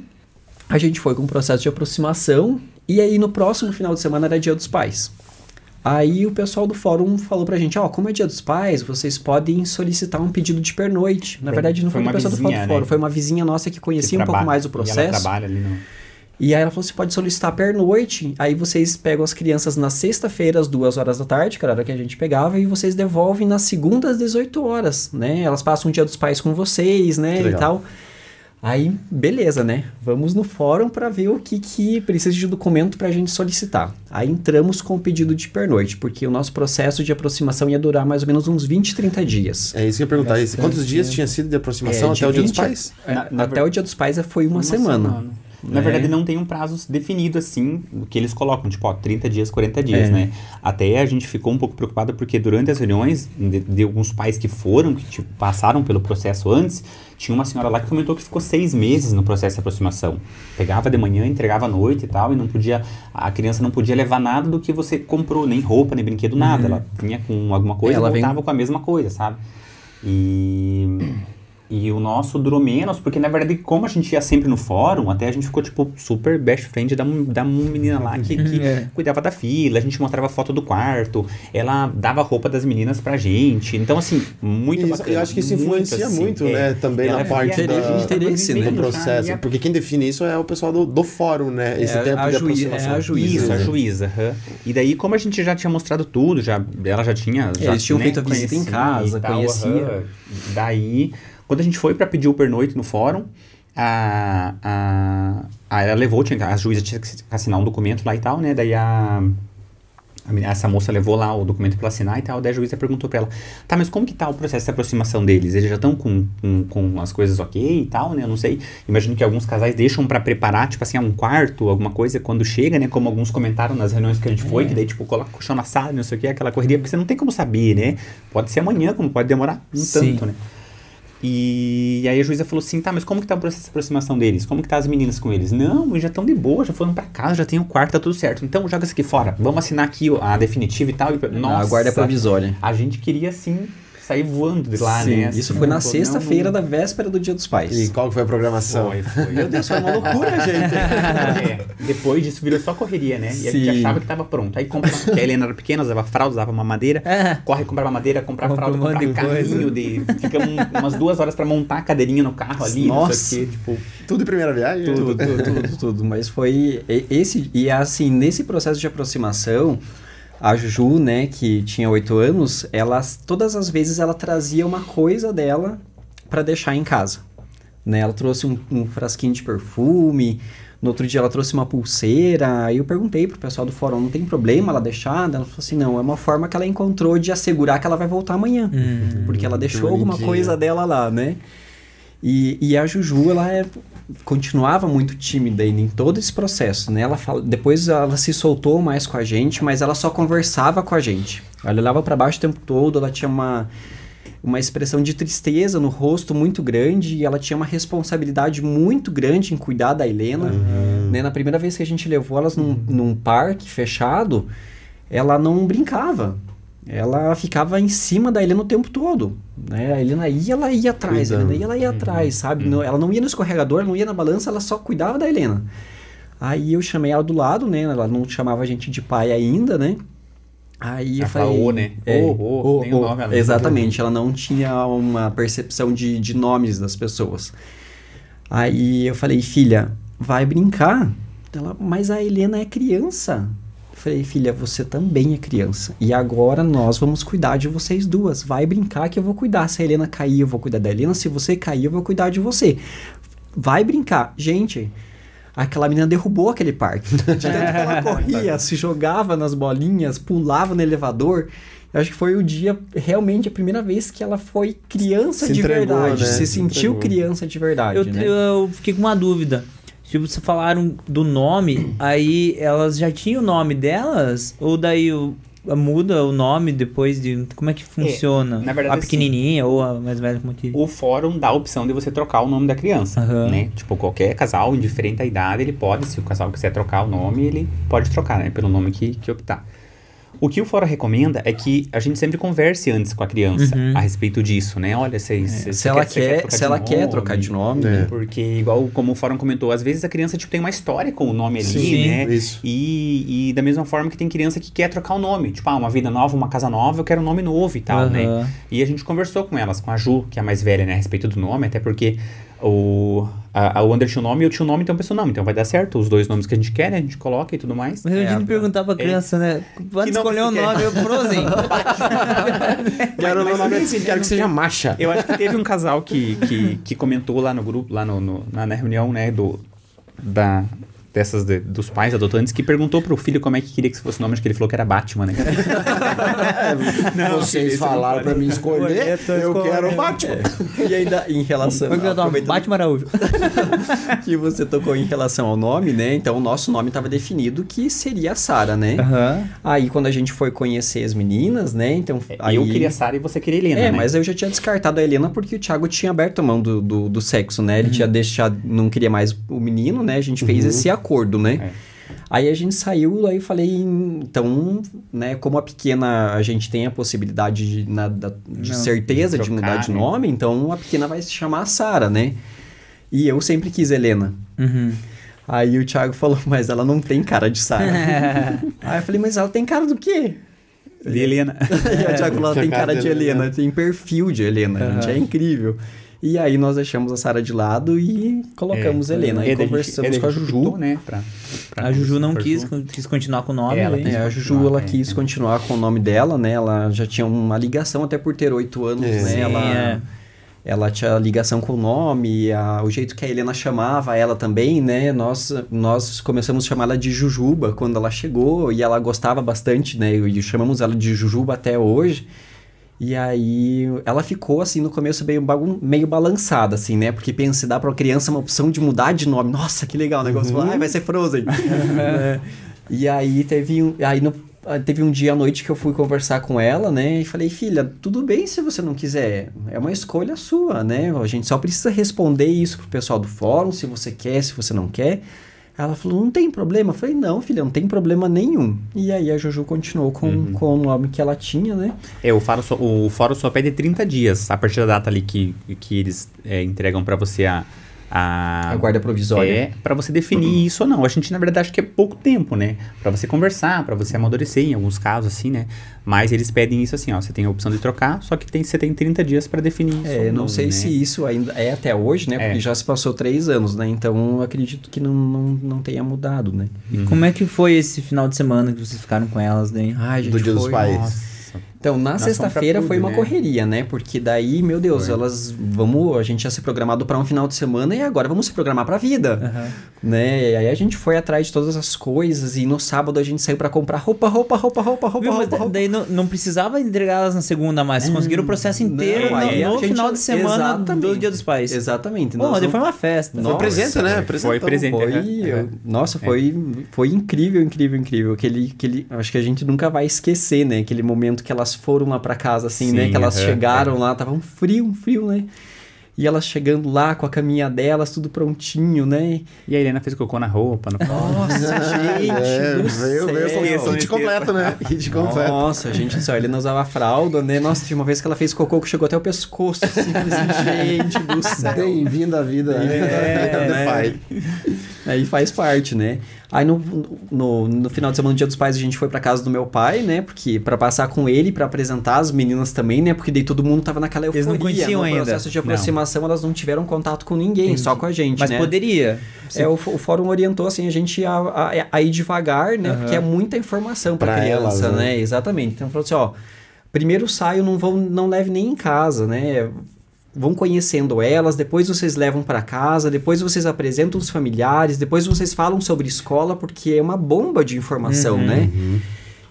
a gente foi com um processo de aproximação, e aí no próximo final de semana era Dia dos Pais. Aí o pessoal do fórum falou pra gente, ó, como é Dia dos Pais, vocês podem solicitar um pedido de pernoite. Na Foi- verdade, não foi foi, uma o pessoal do fórum, né? foi uma vizinha nossa que conhecia Que um pouco mais o E ela processo. trabalha ali no... E aí ela falou: você pode solicitar pernoite. Aí vocês pegam as crianças na sexta-feira, às duas horas da tarde, que era a hora que a gente pegava, e vocês devolvem na segunda às 18 horas, né? Elas passam o dia dos pais com vocês, né? E tal. Aí, beleza, né? Vamos no fórum para ver o que, que precisa de documento pra gente solicitar. Aí entramos com o pedido de pernoite, porque o nosso processo de aproximação ia durar mais ou menos uns 20, 30 dias. É isso que eu ia perguntar. Esse- Quantos Bastante, dias tinha sido de aproximação É, até de o dia dos 20 pais? É, Na- na até ver- o dia dos pais foi uma, semana. Na né? verdade, não tem um prazo definido assim, o que eles colocam, tipo, ó, 30 dias, 40 dias, É. né? Até a gente ficou um pouco preocupado porque durante as reuniões de, de alguns pais que foram, que tipo, passaram pelo processo antes, tinha uma senhora lá que comentou que ficou seis meses no processo de aproximação. Pegava de manhã, entregava à noite e tal, e não podia, a criança não podia levar nada do que você comprou, nem roupa, nem brinquedo, nada. Ela vinha com alguma coisa e vem- voltava com a mesma coisa, sabe? E, e o nosso durou menos, porque na verdade, como a gente ia sempre no fórum, até a gente ficou, tipo, super best friend da, da menina lá que, que É. cuidava da fila, a gente mostrava foto do quarto, ela dava roupa das meninas pra gente. Então, assim, muito Isso, bacana. eu acho que isso influencia assim, muito, é. né, também na parte da- a gente tava interesse, né, do processo. Porque quem define isso é o pessoal do, do fórum, né? Esse É, tempo a de juí- aproximação. é a juíza. Isso, a né? juíza. aham. E daí, como a gente já tinha mostrado tudo, já, ela já tinha. Já, eles tinham né, feito a visita em casa, e tal, conhecia. aham. Daí, quando a gente foi pra pedir o pernoite no fórum, a, a, a- ela levou, tinha, a juíza tinha que assinar um documento lá e tal, né? Daí a. Essa moça levou lá o documento para assinar e tal, daí a juíza perguntou pra ela, tá, mas como que tá o processo de aproximação deles? Eles já estão com, com, com as coisas ok e tal, né? Eu não sei. Imagino que alguns casais deixam pra preparar, tipo assim, um quarto, alguma coisa, quando chega, né? Como alguns comentaram nas reuniões que a gente foi, que daí, tipo, coloca o chão na sala, não sei o que, aquela correria, porque você não tem como saber, né? Pode ser amanhã, como pode demorar um Sim. tanto, né? E, aí a juíza falou assim, tá, mas como que tá o processo de aproximação deles? Como que tá as meninas com eles? Não, eles já estão de boa, já foram pra casa, já tem o quarto, tá tudo certo. Então joga isso aqui fora, vamos assinar aqui a definitiva e tal. E, a guarda é provisória. A gente queria, assim, sair voando de lá, Sim, né? isso foi na sexta-feira da véspera do Dia dos Pais. E qual que foi a programação? Foi, foi. Meu Deus, foi uma loucura, gente. É, depois disso virou só correria, né? E a gente Sim. achava que tava pronto. Aí compra, porque a Helena era pequena, usava fralda, usava uma madeira. É. Corre comprar madeira, comprar Compra fralda, um comprar de coisa. carrinho. De, fica um- umas duas horas pra montar a cadeirinha no carro ali. Não Nossa. sei o quê, tipo... Tudo em primeira viagem? Tudo, tudo, tudo, tudo. Mas foi esse e assim nesse processo de aproximação a Ju, né, que tinha oito anos, ela todas as vezes ela trazia uma coisa dela pra deixar em casa. Né? Ela trouxe um, um frasquinho de perfume. No outro dia ela trouxe uma pulseira. Aí eu perguntei pro pessoal do fórum, não tem problema ela deixar? Ela falou assim, não, é uma forma que ela encontrou de assegurar que ela vai voltar amanhã. Hum. Porque ela deixou alguma coisa dela lá, né? E, e a Juju, ela é- continuava muito tímida ainda em todo esse processo, né? Ela fala, depois ela se soltou mais com a gente, mas ela só conversava com a gente. Ela olhava para baixo o tempo todo, ela tinha uma, uma expressão de tristeza no rosto muito grande e ela tinha uma responsabilidade muito grande em cuidar da Helena. Né? Na primeira vez que a gente levou elas num, num parque fechado, ela não brincava. Ela ficava em cima da Helena o tempo todo. Né? A Helena ia, ela ia atrás. A. Helena ia, ela ia atrás, sabe? Não- ela não ia no escorregador, não ia na balança, ela só cuidava da Helena. Aí eu chamei ela do lado, né? Ela não chamava a gente de pai ainda, né? Aí eu falei... Né? É, Ô, ô, tem o nome, ela- Exatamente, ela não tinha uma percepção de, de nomes das pessoas. Aí eu falei, filha, vai brincar? Ela, mas a Helena é criança. Eu falei, filha, você também é criança. E agora nós vamos cuidar de vocês duas. Vai brincar que eu vou cuidar. Se a Helena cair, eu vou cuidar da Helena. Se você cair, eu vou cuidar de você. Vai brincar. Gente, aquela menina derrubou aquele parque. De tanto que ela corria, se jogava nas bolinhas, pulava no elevador. Eu acho que foi o dia, realmente, a primeira vez que ela foi criança Se de entregou, verdade. né? Se Se sentiu entregou. criança de verdade, Eu, né? eu fiquei com uma dúvida. Tipo, vocês falaram do nome, aí elas já tinham o nome delas? Ou daí o- muda o nome depois de. Como é que funciona? na verdade, a pequenininha ou a mais velha, como que. O fórum dá a opção de você trocar o nome da criança, Aham. né? Tipo, qualquer casal, indiferente à idade, ele pode, se o casal quiser trocar o nome, ele pode trocar, né? Pelo nome que, que optar. O que o fórum recomenda é que a gente sempre converse antes com a criança Uhum. a respeito disso, né? Olha, se, se, se ela quer, trocar se de ela quer nome, trocar de nome, É. né? Porque, igual como o fórum comentou, às vezes a criança tipo, tem uma história com o nome ali, Sim, né? isso. E, e da mesma forma que tem criança que quer trocar o nome. Tipo, ah, uma vida nova, uma casa nova, eu quero um nome novo e tal, né? Aham. E a gente conversou com elas, com a Ju, que é a mais velha, né, a respeito do nome, até porque o, a, a Wander tinha o nome e eu tinha o nome, então pensou, não, então vai dar certo, os dois nomes que a gente quer, né, a gente coloca e tudo mais. Mas eu É, tinha a- que perguntar pra criança, né? Pode Que nome escolher um quer? nome, eu Frozen. Quero o nome assim, quero que seja macha. Eu acho que teve um casal que, que, que comentou lá no grupo, lá no, no- na, na reunião, né, do, da, dessas, de- dos pais adotantes, que perguntou pro filho como é que queria que fosse o nome, acho que ele falou que era Batman, né? Vocês não falaram pode. pra mim escolher, eu escolhendo. quero Batman. E ainda em relação. Como é que é o nome? aproveitando Batman Araújo. que você tocou em relação ao nome, né? Então o nosso nome estava definido que seria a Sara, né? Aham. Aí quando a gente foi conhecer as meninas, né? Então aí Eu queria Sara e você queria Helena, É, né? mas eu já tinha descartado a Helena porque o Thiago tinha aberto a mão do, do, do sexo, né? Ele tinha deixado, não queria mais o menino, né? A gente fez esse acordo, né? É. Aí a gente saiu, aí falei, então, né, como a pequena, a gente tem a possibilidade de, na- da- de Não, certeza de de, mudar trocar, de né? nome, então a pequena vai se chamar Sara, né? E eu sempre quis Helena. Uhum. Aí o Thiago falou, mas ela não tem cara de Sara. aí eu falei, mas ela tem cara do quê? De Helena. E o Thiago falou, ela tem cara de Helena, Helena. tem perfil de Helena, gente, é incrível. E aí nós deixamos a Sara de lado e colocamos É, Helena. Gente- conversamos com a Juju. né, pra- pra- A Juju não quis, quis continuar com o nome. Ela tem- É, a Juju, ela é, quis é. continuar com o nome dela, né? Ela já tinha uma ligação até por ter oito anos, É. né? Sim, ela, é. ela tinha ligação com o nome, a- o jeito que a Helena chamava ela também, né? Nós, nós começamos a chamar ela de Jujuba quando ela chegou e ela gostava bastante, né? E chamamos ela de Jujuba até hoje. E aí ela ficou assim no começo meio, bagun- meio balançada, assim, né? Porque pensa, dá pra criança uma opção de mudar de nome. Nossa, que legal o negócio. Ai, vai ser Frozen. É. E aí teve um. Aí no- ah, Teve um dia à noite que eu fui conversar com ela, né? E falei, filha, tudo bem se você não quiser. É uma escolha sua, né? A gente só precisa responder isso pro pessoal do fórum, se você quer, se você não quer. Ela falou, não tem problema. Eu falei, não, filha, não tem problema nenhum. E aí a Juju continuou com, com o nome que ela tinha, né? É, o fórum, só, o fórum só pede 30 dias, a partir da data ali que, que eles é, entregam pra você a... A, A guarda provisória. É, pra você definir isso ou não. A gente, na verdade, acho que é pouco tempo, né? Pra você conversar, pra você amadurecer em alguns casos, assim, né? Mas eles pedem isso assim, ó. Você tem a opção de trocar, só que tem, você tem 30 dias pra definir isso. É, ou não sei né? se isso ainda é até hoje, né? É. Porque já se passou três anos, né? Então eu acredito que não, não, não tenha mudado, né? E como é que foi esse final de semana que vocês ficaram com elas daí? Ai, gente, Do Dia dos foi- Pais. Nossa. Então, na Nós sexta-feira foi uma né? correria, né? Porque daí, meu Deus, Foi. elas vamos, a gente tinha se programado para um final de semana e agora vamos se programar para vida, né? E aí a gente foi atrás de todas as coisas e no sábado a gente saiu para comprar roupa, roupa, roupa, roupa, roupa, Viu, roupa, roupa. daí não, não precisava entregar elas na segunda, mas vocês conseguiram o processo inteiro Não, no, a no gente- final de semana do. Dia dos Pais. Exatamente. Pô, nós não- foi uma festa. Foi Nossa, presente, né? Foi Presentão. presente. Foi, Aham. nossa, foi, foi incrível, incrível, incrível. Aquele, aquele, acho que a gente nunca vai esquecer, né? Aquele momento que elas foram lá pra casa, assim, né? Sim, Que elas chegaram lá, tava um frio, um frio, né? E elas chegando lá com a caminha delas, tudo prontinho, né? E a Helena fez cocô na roupa, no Nossa, gente É, do veio, céu. veio o kit completo, né? Kit completo. Nossa, gente do céu, ele não usava fralda, né? Nossa, tinha uma vez que ela fez cocô que chegou até o pescoço, assim, assim, gente do céu. Bem-vindo à vida É, do né? pai. Aí faz parte, né? Aí no, no, no final de semana do Dia dos Pais a gente foi pra casa do meu pai, né? Porque para passar com ele, pra apresentar as meninas também, né? Porque daí todo mundo tava naquela Eles euforia. não conheciam no ainda. processo de Não. aproximação, elas não tiveram contato com ninguém, só com a gente, Mas né? poderia. É, o, o fórum orientou assim a gente a, a, a ir devagar, né? Aham. Porque é muita informação pra Pra criança, elas, né? né? Exatamente. Então falou assim, ó, primeiro saio, não vão, não leve nem em casa, né? Vão conhecendo elas, depois vocês levam pra casa, depois vocês apresentam os familiares, depois vocês falam sobre escola, porque é uma bomba de informação, Uhum. né?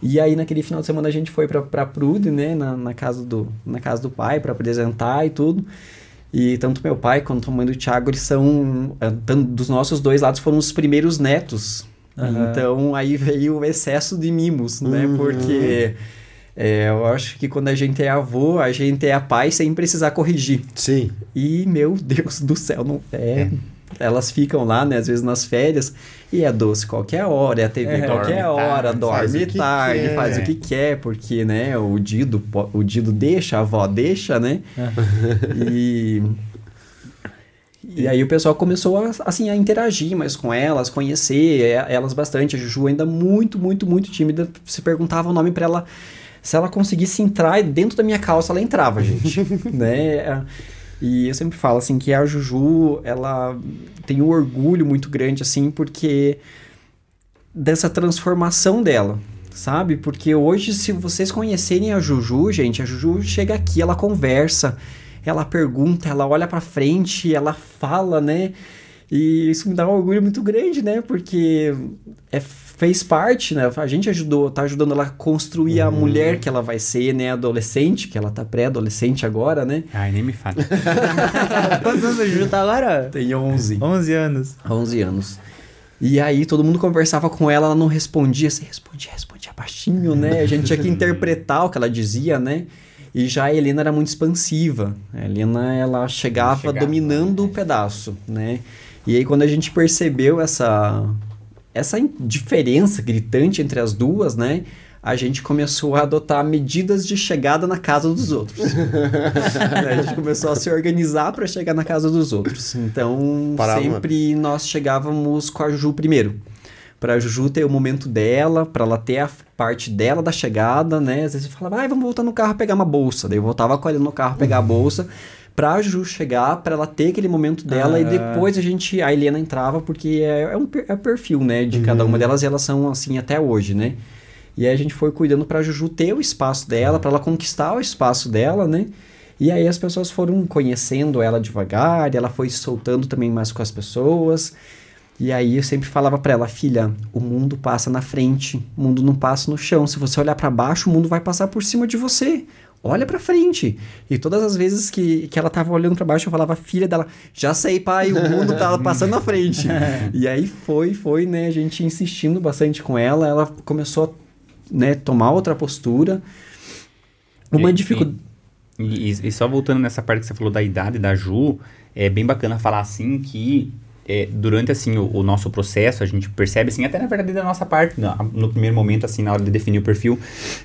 E aí naquele final de semana a gente foi pra, pra Prude, né, na, na, casa do, na casa do pai para apresentar e tudo. E tanto meu pai quanto a mãe do Thiago, eles são, eh, dos nossos dois lados, foram os primeiros netos. Uhum. Então aí veio o excesso de mimos, né, uhum. porque... É, eu acho que quando a gente é avô, a gente é a pai sem precisar corrigir. Sim. E, meu Deus do céu, não é. é. Elas ficam lá, né, às vezes nas férias, e é doce qualquer hora, é a TV é, qualquer hora, dorme tarde, quer. faz o que quer, porque, né, o Dido, o Dido deixa, a avó deixa, né? É. e e aí o pessoal começou a, assim, a interagir mais com elas, conhecer elas bastante. A Juju ainda muito, muito, muito tímida. Se perguntava o nome para ela se ela conseguisse entrar dentro da minha calça, ela entrava, gente. né? E eu sempre falo, assim, que a Juju, ela tem um orgulho muito grande, assim, porque dessa transformação dela, sabe? Porque hoje, se vocês conhecerem a Juju, gente, a Juju chega aqui, ela conversa, ela pergunta, ela olha pra frente, ela fala, né? E isso me dá um orgulho muito grande, né? Porque é fez parte, né? A gente ajudou, tá ajudando ela a construir uhum. a mulher que ela vai ser, né? Adolescente, que ela tá pré-adolescente agora, né? Ai, nem me fala. Quantos anos a Ju tá agora? Tem 11. 11 anos. 11 anos. E aí todo mundo conversava com ela, ela não respondia, você respondia, respondia baixinho, né? A gente tinha que interpretar o que ela dizia, né? E já a Helena era muito expansiva. A Helena, ela chegava, chegava dominando o pedaço, né? E aí quando a gente percebeu essa essa diferença gritante entre as duas, né? A gente começou a adotar medidas de chegada na casa dos outros. a gente começou a se organizar para chegar na casa dos outros. Então, Parava. sempre nós chegávamos com a Juju primeiro. Para a Juju ter o momento dela, para ela ter a parte dela da chegada, né? Às vezes eu falava, ah, vamos voltar no carro pegar uma bolsa. Daí eu voltava com ela no carro pegar a bolsa pra Ju chegar, pra ela ter aquele momento dela, ah. e depois a gente, a Helena entrava, porque é, é um é perfil, né, de uhum. cada uma delas, e elas são assim até hoje, né? E aí a gente foi cuidando pra Juju ter o espaço dela, para ela conquistar o espaço dela, né? E aí as pessoas foram conhecendo ela devagar, e ela foi soltando também mais com as pessoas. E aí eu sempre falava para ela, filha, o mundo passa na frente, o mundo não passa no chão. Se você olhar para baixo, o mundo vai passar por cima de você olha pra frente. E todas as vezes que, que ela tava olhando para baixo, eu falava, filha dela, já sei, pai, o mundo tá passando na frente. e aí foi, foi, né, a gente insistindo bastante com ela, ela começou a, né, tomar outra postura. Uma dificuldade... E, e, e, só voltando nessa parte que você falou da idade da Ju, é bem bacana falar assim que é, durante assim o, o, nosso processo a gente percebe assim até na verdade da nossa parte no, no, primeiro momento assim na hora de definir o perfil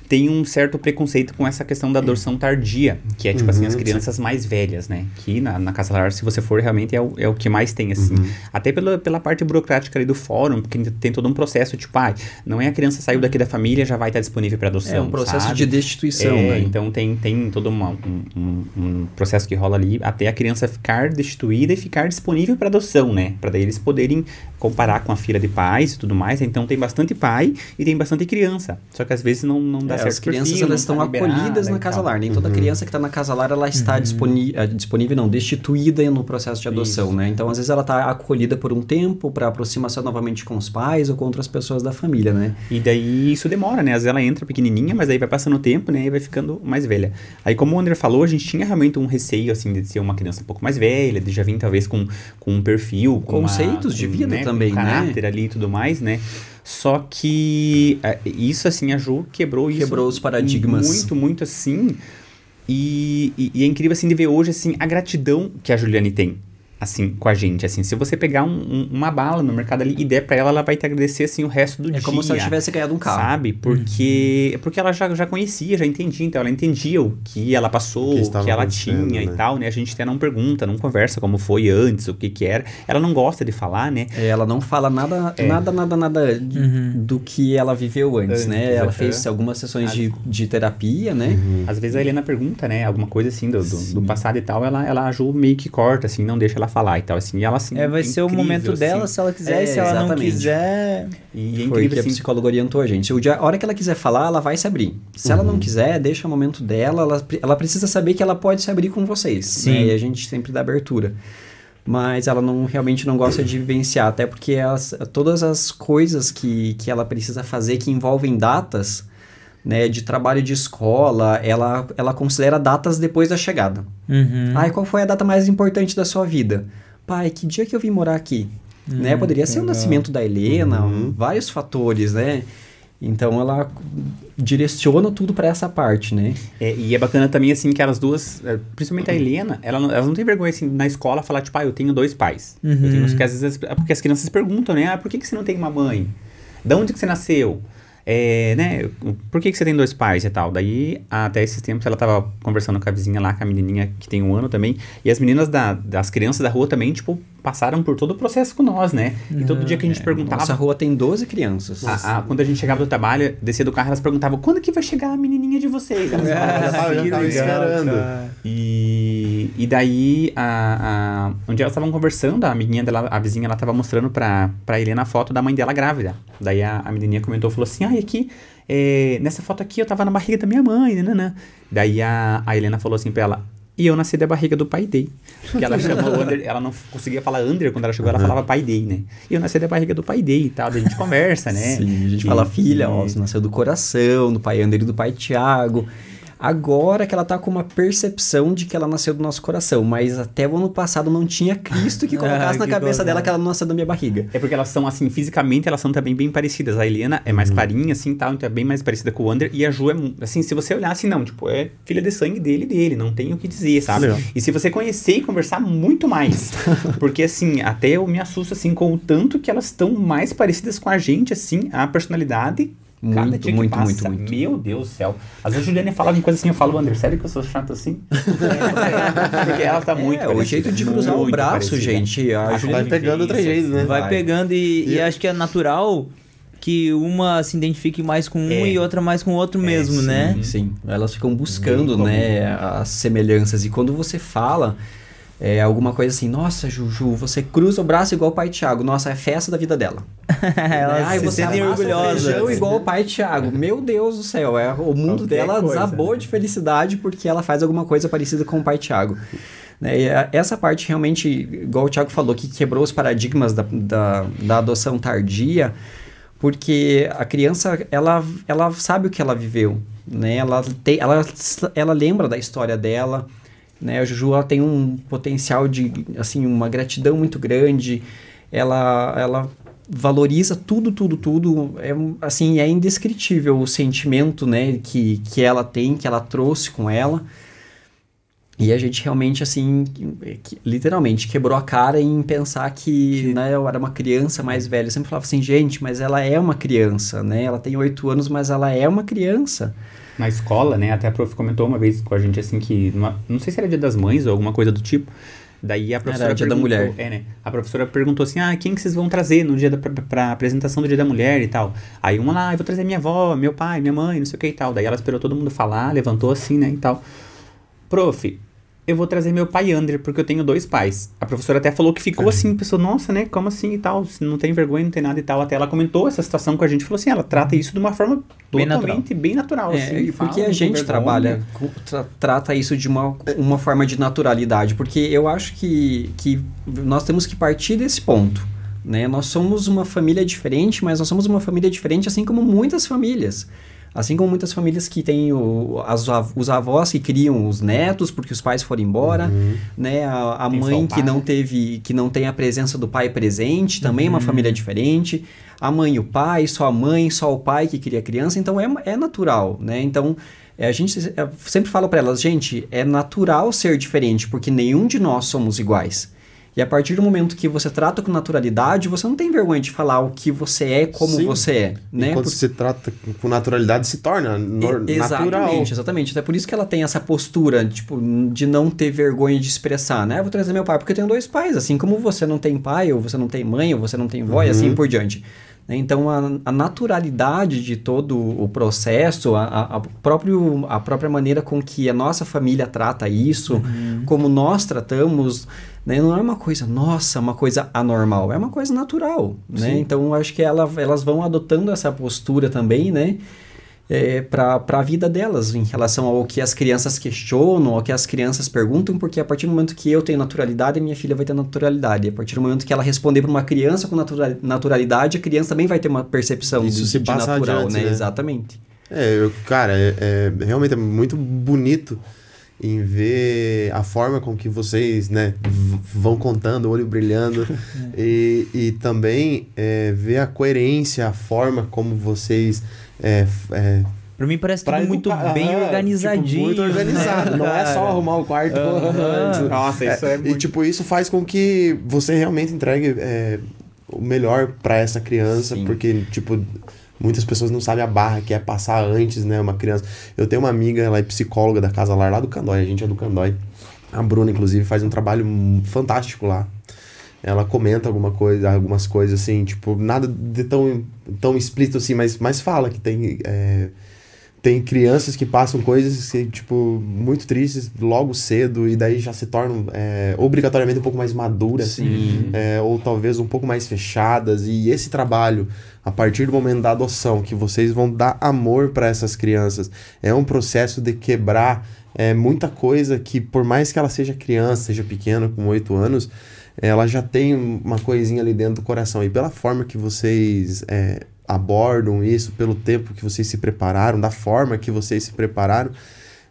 tem um certo preconceito com essa questão da adoção tardia que é tipo uhum, assim as uhum, crianças sim. mais velhas né que na, na casa lar se você for realmente é o, é o que mais tem assim uhum. até pela, pela parte burocrática ali do fórum porque tem todo um processo tipo ah, não é a criança saiu daqui da família já vai estar disponível para adoção é um processo sabe? de destituição é, né? então tem tem todo uma, um, um, um processo que rola ali até a criança ficar destituída e ficar disponível para adoção né para daí eles poderem comparar com a fila de pais e tudo mais. Então tem bastante pai e tem bastante criança. Só que às vezes não, não dá é, certo. As crianças perfil, elas estão tá acolhidas na casa lar. Nem toda uhum. criança que está na casa lar ela está uhum. disponível, eh, disponível, não, destituída no processo de adoção, Isso. né? Então às vezes ela está acolhida por um tempo para aproximação novamente com os pais ou com outras pessoas da família, né? E daí isso demora, né? Às vezes ela entra pequenininha, mas aí vai passando o tempo, né? E vai ficando mais velha. Aí como o André falou, a gente tinha realmente um receio assim de ser uma criança um pouco mais velha, de já vir talvez com, com um perfil, conceitos uma, de vida né? também, um caráter né? ali e tudo mais, né? Só que é, isso, assim, a Ju quebrou isso. Quebrou os paradigmas. Muito, muito assim. E, e, e, é incrível, assim, de ver hoje, assim, a gratidão que a Juliane tem assim, com a gente, assim, se você pegar um, um, uma bala no mercado ali e der pra ela, ela vai te agradecer, assim, o resto do é dia. É como se ela tivesse ganhado um carro. Sabe? Porque, uhum. porque ela já, já conhecia, já entendia, então ela entendia o que ela passou, o que, que ela tinha né? e tal, né? A gente até não pergunta, não conversa como foi antes, o que que era. Ela não gosta de falar, né? É, ela não fala nada, é. nada, nada, nada uhum. do que ela viveu antes, antes né? Ela fez algumas sessões de, de terapia, né? Uhum. Às vezes a Helena pergunta, né? Alguma coisa assim do, do, do, passado e tal, ela, ela ajuda meio que corta, assim, não deixa ela falar e tal, assim. E ela, assim, É, vai é ser o momento assim. dela, se ela quiser, é, se ela exatamente. não quiser... E é Foi que assim, a psicóloga orientou a gente. a hora que ela quiser falar, ela vai se abrir. Se uhum. ela não uhum. quiser, deixa o momento dela, ela, ela precisa saber que ela pode se abrir com vocês. Sim. Né? E a gente sempre dá abertura mas ela não realmente não gosta de vivenciar, até porque as, todas as coisas que, que ela precisa fazer que envolvem datas, né, de trabalho de escola, ela, ela considera datas depois da chegada. Uhum. Ai, qual foi a data mais importante da sua vida? Pai, que dia que eu vim morar aqui? né? Poderia ser o nascimento da Helena, vários fatores, né? Então ela direciona tudo para essa parte, né? É, e é bacana também, assim, que elas duas, é, principalmente a Helena, ela não, elas não têm vergonha, assim, na escola falar, tipo, ah, eu tenho dois pais. Eu tenho, porque, às vezes, é porque as crianças perguntam, né? Ah, por que, que você não tem uma mãe? De onde que você nasceu? É, né? Por que, que você tem dois pais e tal? Daí, até esses tempos, ela tava conversando com a vizinha lá, com a menininha que tem um ano também. E as meninas da, das crianças da rua também, tipo, passaram por todo o processo com nós, né? E todo dia que a gente perguntava... Nossa rua tem 12 crianças. A- a- quando a gente chegava do trabalho, descia do carro, elas perguntavam quando que vai chegar a menininha de vocês? Elas falavam já assim, tava né? esperando. E, e daí, a, a, um dia elas estavam conversando, a amiguinha dela, a vizinha, ela tava mostrando pra, pra Helena a foto da mãe dela grávida. Daí a, a menininha comentou, falou assim, ai, aqui, é, nessa foto aqui eu tava na barriga da minha mãe, né? Daí a, a Helena falou assim pra ela, e eu nasci da barriga do pai dele. Porque ela chamou Under, ela não conseguia falar Under quando ela chegou, ela falava pai dele, né? E eu nasci da barriga do pai dele e tal, a gente conversa, né? Sim, a gente E- fala, filha, ó, você nasceu do coração, do pai Ander e do pai Tiago. Agora que ela tá com uma percepção de que ela nasceu do nosso coração, mas até o ano passado não tinha Cristo que colocasse Ah, na que cabeça dela que ela não nasceu da minha barriga. É porque elas são, assim, fisicamente elas são também bem parecidas. A Helena é mais clarinha, assim, tal, então é bem mais parecida com o Wander. E a Ju é, assim, se você olhar assim, não, tipo, é filha de sangue dele e dele, não tem o que dizer, sabe? Legal. E se você conhecer e conversar, muito mais. porque, assim, até eu me assusto, assim, com o tanto que elas estão mais parecidas com a gente, assim, a personalidade... cada Muito, dia que muito, passa, muito, muito. Meu Deus do céu. Às vezes a Juliane fala em coisa assim, eu falo, Wander, sério que eu sou chato assim? É, porque ela tá muito é, o parecida, jeito de cruzar o muito braço, parecida. gente. A A Ju- Vai pegando outro jeito, né? Vai, Vai. pegando e, e E- acho que é natural que uma se identifique mais com um É. e outra mais com o outro mesmo, sim. né? Sim, elas ficam buscando, Muito né, as semelhanças. E quando você fala é, alguma coisa assim, nossa, Juju, você cruza o braço igual o pai Tiago. Nossa, é festa da vida dela. Elas Ai, se você sentem amassa o orgulhosas. feijão igual o pai Tiago. Meu Deus do céu, é, o mundo Qualquer dela coisa, desabou né? de felicidade porque ela faz alguma coisa parecida com o pai Tiago. Né, e essa parte realmente, igual o Tiago falou, que quebrou os paradigmas da, da, da adoção tardia, porque a criança, ela, ela sabe o que ela viveu, né? Ela, tem, ela, ela lembra da história dela, né? A Juju, ela tem um potencial de, assim, uma gratidão muito grande, ela, ela valoriza tudo, tudo, tudo, é, assim, é indescritível o sentimento, né, que, que ela tem, que ela trouxe com ela, e a gente realmente, assim, literalmente quebrou a cara em pensar que, né, eu era uma criança mais velha. Eu sempre falava assim, gente, mas ela é uma criança, né? Ela tem oito anos, mas ela é uma criança. Na escola, né? Até a prof comentou uma vez com a gente assim que. numa- não sei se era dia das mães ou alguma coisa do tipo. Daí a professora. dia da perguntou- mulher. É, né? A professora perguntou assim: ah, quem que vocês vão trazer no dia da pra, pra apresentação do dia da mulher e tal? Aí uma lá, ah, eu vou trazer minha avó, meu pai, minha mãe, não sei o que e tal. Daí ela esperou todo mundo falar, levantou assim, né? E tal. Prof, eu vou trazer meu pai André, porque eu tenho dois pais. A professora até falou que ficou assim, pensou, nossa, né? Como assim e tal? Não tem vergonha, não tem nada e tal. Até ela comentou essa situação com a gente falou assim: ela trata isso de uma forma Bem totalmente bem natural. É, assim, e fala porque a gente trabalha, tra- trata isso de uma, uma forma de naturalidade, porque eu acho que, que nós temos que partir desse ponto. Né? Nós somos uma família diferente, mas nós somos uma família diferente, assim como muitas famílias. Assim como muitas famílias que têm o, as, os avós que criam os netos porque os pais foram embora, né? A, a mãe que não teve, que não tem a presença do pai presente, também é uma família diferente. A mãe e o pai, só a mãe, só o pai que cria a criança, então é, é natural, né? Então é, a gente é, sempre fala para elas, gente, é natural ser diferente porque nenhum de nós somos iguais. E a partir do momento que você trata com naturalidade, você não tem vergonha de falar o que você é, como Sim. você é, né? Quando Por- se trata com naturalidade, se torna nor- e- natural. Exatamente, exatamente. Até por isso que ela tem essa postura, tipo, de não ter vergonha de expressar, né? Eu vou trazer meu pai porque eu tenho dois pais, assim como você não tem pai, ou você não tem mãe, ou você não tem vó, e assim por diante. Né? Então, a, a naturalidade de todo o processo, a, a, a próprio, a própria maneira com que a nossa família trata isso, como nós tratamos, né? não é uma coisa, nossa, uma coisa anormal, é uma coisa natural, né? Então, acho que ela, elas vão adotando essa postura também, né? É, para a vida delas em relação ao que as crianças questionam, ao que as crianças perguntam, porque a partir do momento que eu tenho naturalidade, a minha filha vai ter naturalidade. A partir do momento que ela responder para uma criança com natura- naturalidade, a criança também vai ter uma percepção Isso de, se de passa natural, adiante, né? né? Exatamente. É, eu, cara, é, é- realmente é muito bonito em ver a forma com que vocês, né, vão contando, olho brilhando, e, e também é, ver a coerência, a forma como vocês é, f- é, Pra mim parece tudo pra muito educar- bem Aham, organizadinho. tipo, muito organizado. né, Não é só arrumar o quarto. Nossa, isso é E muito... tipo, isso faz com que você realmente entregue é, o melhor pra essa criança, Sim. porque, tipo, muitas pessoas não sabem a barra que é passar antes, né? Uma criança. Eu tenho uma amiga, ela é psicóloga da Casa Lar lá do Candói, a gente é do Candói. A Bruna, inclusive, faz um trabalho fantástico lá. Ela comenta alguma coisa, algumas coisas assim, tipo, nada de tão, tão explícito assim, mas, mas fala que tem. é, tem crianças que passam coisas que, tipo, muito tristes logo cedo e daí já se tornam é, obrigatoriamente um pouco mais maduras. É, ou talvez um pouco mais fechadas. E esse trabalho, a partir do momento da adoção, que vocês vão dar amor para essas crianças, é um processo de quebrar é, muita coisa que, por mais que ela seja criança, seja pequena, com oito anos, ela já tem uma coisinha ali dentro do coração. E pela forma que vocês é, abordam isso, pelo tempo que vocês se prepararam, da forma que vocês se prepararam,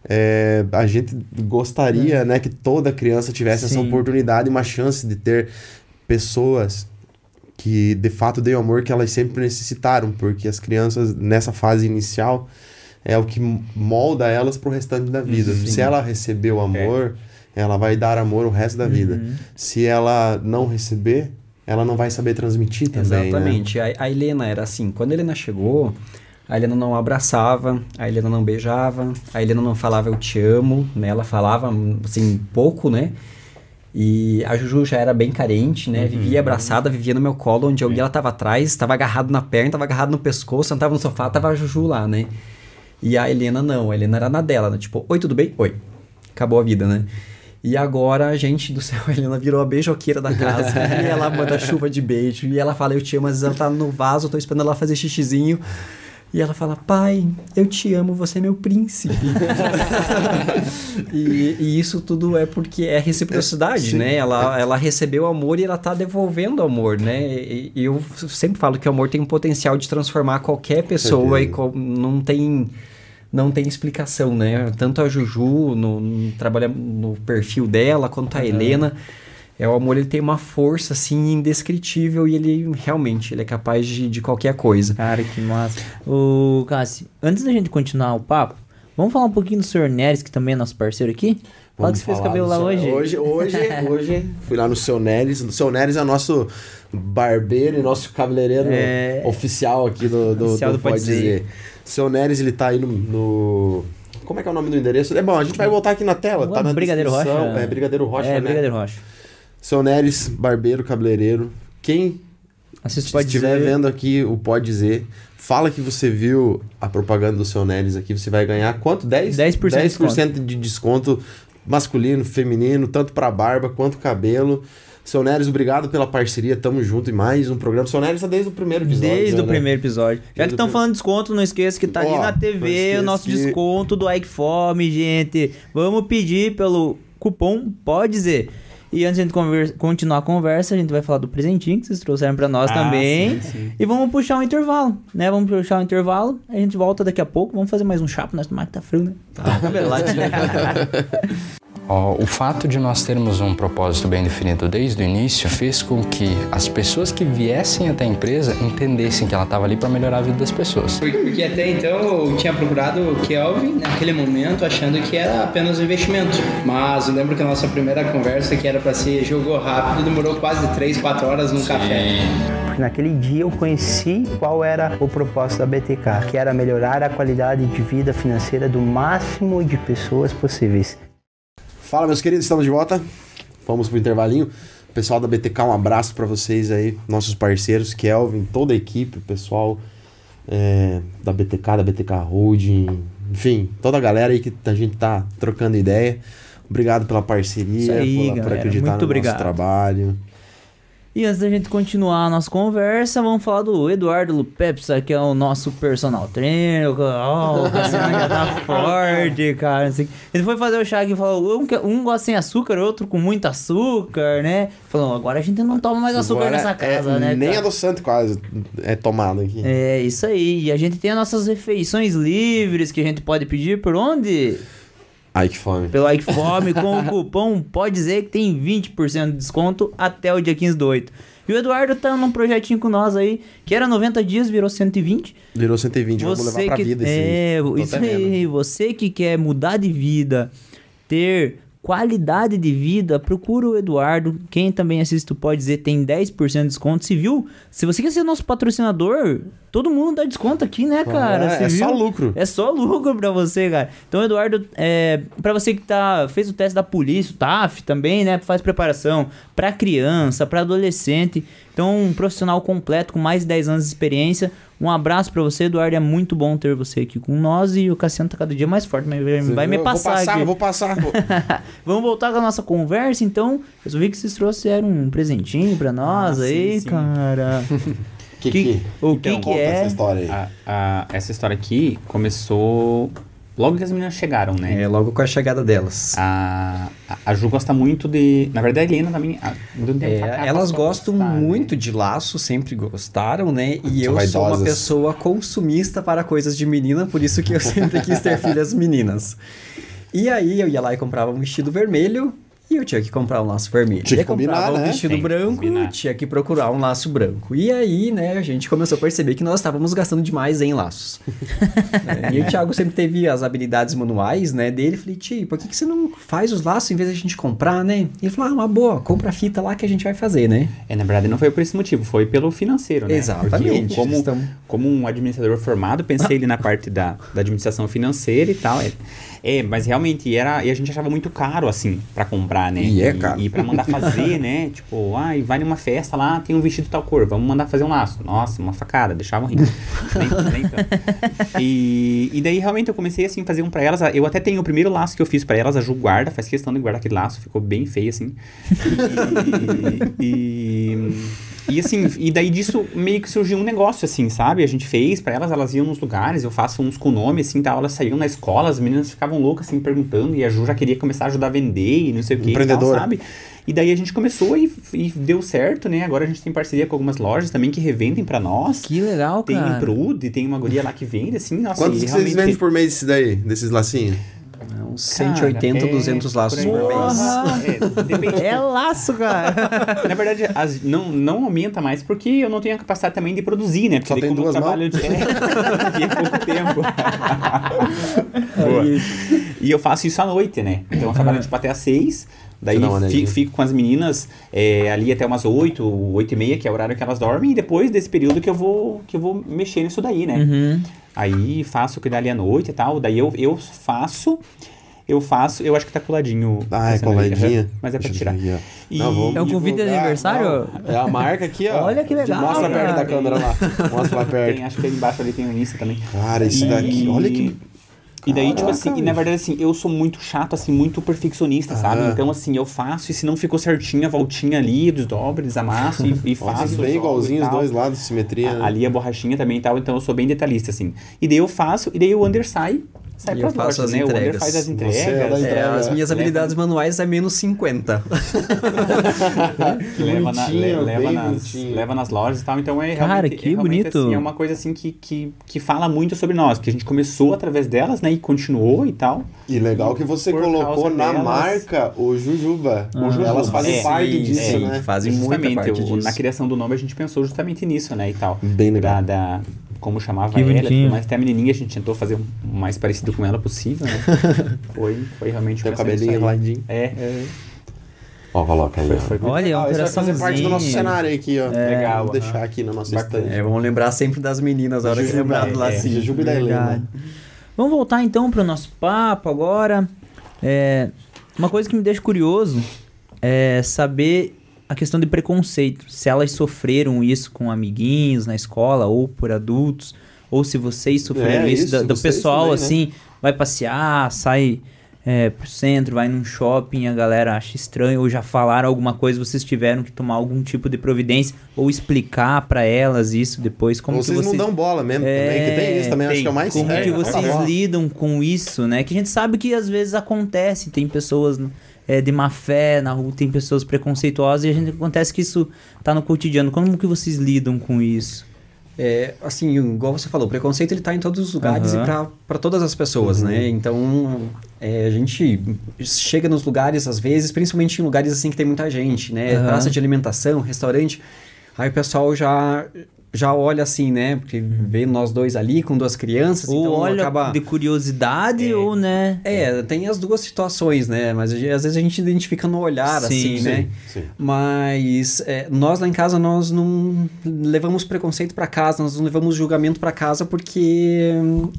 é, a gente gostaria né, que toda criança tivesse essa Sim. oportunidade, uma chance de ter pessoas que de fato deem o amor que elas sempre necessitaram, porque as crianças nessa fase inicial é o que molda elas pro restante da vida. Sim. Se ela recebeu amor, ela vai dar amor o resto da vida. Uhum. Se ela não receber, ela não vai saber transmitir também. né? Exatamente. A, a Helena era assim, quando a Helena chegou, a Helena não abraçava, a Helena não beijava, a Helena não falava eu te amo, né? Ela falava, assim, pouco, né? E a Juju já era bem carente, né? Vivia abraçada, vivia no meu colo, onde alguém ela tava atrás, tava agarrado na perna, tava agarrado no pescoço, sentava no sofá, tava a Juju lá, né? E a Helena não, a Helena era na dela, né? Tipo, oi, tudo bem? Oi. Acabou a vida, né? E agora, gente do céu, a Helena virou a beijoqueira da casa. e ela manda chuva de beijo. E ela fala, eu te amo, às vezes ela tá no vaso, eu tô esperando ela fazer xixizinho. E ela fala, pai, eu te amo, você é meu príncipe. e, e isso tudo é porque é reciprocidade, Sim. né? Ela, ela recebeu amor e ela tá devolvendo amor, né? E, e eu sempre falo que o amor tem um potencial de transformar qualquer pessoa e certeza. co- não tem não tem explicação, né? Tanto a Juju no, no trabalha no perfil dela quanto a Helena, é o amor ele tem uma força assim indescritível e ele realmente ele é capaz de, de qualquer coisa. Cara, que massa. Ô, Cassi, antes da gente continuar o papo, vamos falar um pouquinho do Sr. Neres, que também é nosso parceiro aqui? Fala Vamos que você fez cabelo lá seu- hoje. Hoje, hoje, hoje, fui lá no seu Neres. O seu Neres é o nosso barbeiro e nosso cabeleireiro É. oficial aqui do, do, Oficial do do Pode Pode Dizer. Dizer. Seu Neres, ele tá aí no, no- Como é que é o nome do endereço? É bom, a gente vai voltar aqui na tela, tá na Brigadeiro descrição. Rocha. É Brigadeiro Rocha, É, né? Brigadeiro Rocha. Seu Neres, barbeiro, cabeleireiro. Quem Assiste se estiver dizer. vendo aqui o Pode Dizer, fala que você viu a propaganda do seu Neres aqui, você vai ganhar quanto? 10%, 10% de 10% de desconto masculino, feminino, tanto para barba quanto cabelo. Seu Neres, obrigado pela parceria, tamo junto em mais um programa. Seu Neres tá desde o primeiro episódio. Desde né? o primeiro episódio. Já Desde que estão prim- falando de desconto, não esqueça que tá ali Ó, na TV o nosso que- desconto do Ike Fome, gente. Vamos pedir pelo cupom Pode Dizer. E antes de a gente conver- continuar a conversa, a gente vai falar do presentinho que vocês trouxeram pra nós Ah, também. sim, sim. E vamos puxar um intervalo, né? Vamos puxar um intervalo. A gente volta daqui a pouco. Vamos fazer mais um chá pro nosso tomar que tá frio, né? Tá, Ó, o fato de nós termos um propósito bem definido desde o início fez com que as pessoas que viessem até a empresa entendessem que ela estava ali para melhorar a vida das pessoas. Porque até então eu tinha procurado o Kelvin naquele momento achando que era apenas um investimento. Mas eu lembro que a nossa primeira conversa, que era para ser jogo rápido, demorou quase 3, 4 horas num café. Porque naquele dia eu conheci qual era o propósito da BTK, que era melhorar a qualidade de vida financeira do máximo de pessoas possíveis. Fala, meus queridos, estamos de volta. Vamos pro intervalinho. Pessoal da BTK, um abraço para vocês aí, nossos parceiros, Kelvin, toda a equipe, o pessoal é, da BTK, da BTK Holding, enfim, toda a galera aí que a gente tá trocando ideia. Obrigado pela parceria, aí, por, por galera. acreditar Muito no obrigado. nosso trabalho. E antes da gente continuar a nossa conversa, vamos falar do Eduardo Lupepsa, que é o nosso personal trainer. Oh, o Cassiano já tá forte, cara. assim. Ele foi fazer o chá e falou: um, um gosta sem açúcar, outro com muito açúcar, né? Falou: agora a gente não toma mais açúcar Agora nessa casa, é, né? Nem cara? adoçante quase é tomado aqui. É, isso aí. E a gente tem as nossas refeições livres que a gente pode pedir por onde? Que fome. Pelo Like Fome, com o cupom pode dizer que tem 20% de desconto até o dia 15 do 8. E o Eduardo tá num projetinho com nós aí, que era 90 dias, virou 120. Virou 120, vamos levar pra que, vida esse É, isso aí. Você que quer mudar de vida, ter qualidade de vida, procura o Eduardo. Quem também assiste Pode Dizer tem 10% de desconto. Se viu? Se você quer ser nosso patrocinador, todo mundo dá desconto aqui, né, cara? é, é só lucro. É só lucro pra você, cara. Então, Eduardo, é, para você que tá, fez o teste da polícia, o TAF também, né? Faz preparação pra criança, pra adolescente. Então, um profissional completo com mais de 10 anos de experiência. Um abraço pra você, Eduardo. É muito bom ter você aqui com nós. E o Cassiano tá cada dia mais forte, mas vai, vai me passar, Vou passar, aqui. vou passar. Vamos voltar com a nossa conversa, então. Eu vi que vocês trouxeram um presentinho pra nós Ah, aí, sim, sim. cara. Que, Que- que, o Então, que que conta é? essa história aí. A- a- essa história aqui começou logo que as meninas chegaram, né? É, logo com a chegada delas. A, a- a Ju gosta muito de. Na verdade, a Helena também. a- É, elas gostam gostar, né? muito de laço, sempre gostaram, né? E São eu sou uma vaidosas. pessoa consumista para coisas de menina, por isso que eu sempre quis ter filhas meninas. E aí eu ia lá e comprava um vestido vermelho e eu tinha que comprar um laço vermelho. Tinha que combinar, um né? vestido Tem branco, combinar. tinha que procurar um laço branco. E aí, né, a gente começou a perceber que nós estávamos gastando demais em laços. É, e o Thiago sempre teve as habilidades manuais, né, dele. Falei, Ti, por que, que você não faz os laços em vez da gente comprar, né? Ele falou, ah, uma boa, compra a fita lá que a gente vai fazer, né? É, na verdade, não foi por esse motivo, foi pelo financeiro, né? Exatamente. Eu, como, Estamos- como um administrador formado, pensei ali na parte da, da administração financeira e tal. É, é, mas realmente era. E a gente achava muito caro, assim, pra comprar, né? E é caro. E, pra mandar fazer, né? Tipo, ai, vai numa festa lá, tem um vestido tal cor, vamos mandar fazer um laço. Nossa, uma facada, deixavam rindo. E, e daí realmente eu comecei assim, fazer um pra elas. Eu até tenho o primeiro laço que eu fiz pra elas, a Ju guarda, faz questão de guardar aquele laço, ficou bem feio assim. E, e, e, assim, e daí disso meio que surgiu um negócio assim, sabe? A gente fez pra elas, elas iam nos lugares, eu faço uns com nome assim, tal, elas saíam na escola, as meninas ficavam loucas assim perguntando e a Ju já queria começar a ajudar a vender e não sei o que, e tal, Empreendedora. sabe? E daí a gente começou e, e deu certo, né? Agora a gente tem parceria com algumas lojas também que revendem pra nós. Que legal, Tem cara. Imprude, tem uma guria lá que vende, assim, nossa, Quantos vocês realmente- vendem por mês desse daí, desses lacinhos? Uns Cara, 180, é, 200 laços por mês. É. É laço, cara. Na verdade, as- não, não aumenta mais porque eu não tenho a capacidade também de produzir, né? Porque Só daí tem duas trabalho de, é, de pouco tempo. Boa. E eu faço isso à noite, né? Então eu trabalho tipo até às seis. Daí Você dá uma fico, fico com as meninas é, ali até umas oito, oito e meia, que é o horário que elas dormem, e depois desse período que eu vou, que eu vou mexer nisso daí, né? Uhum. Aí faço cuidar ali à noite e tal. Daí eu, eu faço. Eu faço. Eu acho que tá coladinho. Ah, é coladinha? Mas é pra Deixa tirar. ver. E- Não, É um convite de aniversário? Não, É a marca aqui, ó. Olha que legal, Mostra cara. perto da câmera lá. Mostra lá perto. Tem, acho que ali embaixo ali tem o Insta também. Cara, isso E- daqui, olha que... E daí, tipo Caraca, assim, e na verdade, assim, eu sou muito chato, assim, muito perfeccionista, sabe? Ah. Então, assim, eu faço e se não ficou certinho a voltinha ali, desdobro, desamasso e, e faço. Nossa, bem jogo igualzinho os dois lados, simetria. A- né? Ali a borrachinha também e tal, então eu sou bem detalhista, assim. E daí eu faço, e daí o Under sai, E eu faço as né? O Under entregas. faz as Você é entregas. entrega. É, as minhas leva- habilidades manuais é menos 50. que leva, na- le- leva, nas, leva nas lojas e tal. Então é Cara, realmente, que é, realmente, bonito. assim, é uma coisa assim que, que, que fala muito sobre nós, que a gente começou através delas, né? E continuou e tal. E legal que você colocou na delas- marca o Jujuba. O Jujuba. Elas fazem É, parte sim, disso, é, né? Fazem muita Justamente, parte o- disso. na criação do nome a gente pensou justamente nisso, né? E tal. Bem legal. Da, da- como chamava Que ela, e bonitinho. mais até a menininha a gente tentou fazer o mais parecido com ela possível, né? foi, foi realmente o cabelinho enroladinho. É, Ó, coloca aí, foi, foi Olha, é um Ah, isso vai fazer parte do nosso cenário aqui, ó. legal, Vou aham. deixar aqui na nossa estante. É, vamos lembrar sempre das meninas, a hora que Jujuba, lembrar do é, lacinho. Jujuba e da. Helena. Vamos voltar então pro nosso papo agora. É, uma coisa que me deixa curioso é saber a questão de preconceito. Se elas sofreram isso com amiguinhos na escola ou por adultos, ou se vocês sofreram É, isso, isso, do pessoal também, né? assim, vai passear, sai é, pro centro, vai num shopping, a galera acha estranho, ou já falaram alguma coisa, vocês tiveram que tomar algum tipo de providência, ou explicar pra elas isso depois, como vocês vocês... não dão bola mesmo É, também, que tem isso também, acho tem. que é o mais Como sério. que vocês bola. lidam com isso, né? Que a gente sabe que às vezes acontece, tem pessoas é, de má fé na rua, tem pessoas preconceituosas e a gente acontece que isso tá no cotidiano. Como que vocês lidam com isso? É, assim, igual você falou, o preconceito ele tá em todos os lugares Aham. e pra todas as pessoas, né? Então, é, a gente chega nos lugares, às vezes, principalmente em lugares assim que tem muita gente, né? Aham. Praça de alimentação, restaurante, aí o pessoal já, já olha assim, né? Porque vê nós dois ali com duas crianças, ou então olha acaba... de curiosidade, ou né? É, tem as duas situações, né? Mas às vezes a gente identifica no olhar, Sim, assim, sim, né? sim. Mas é, nós lá em casa, nós não levamos preconceito pra casa, nós não levamos julgamento pra casa porque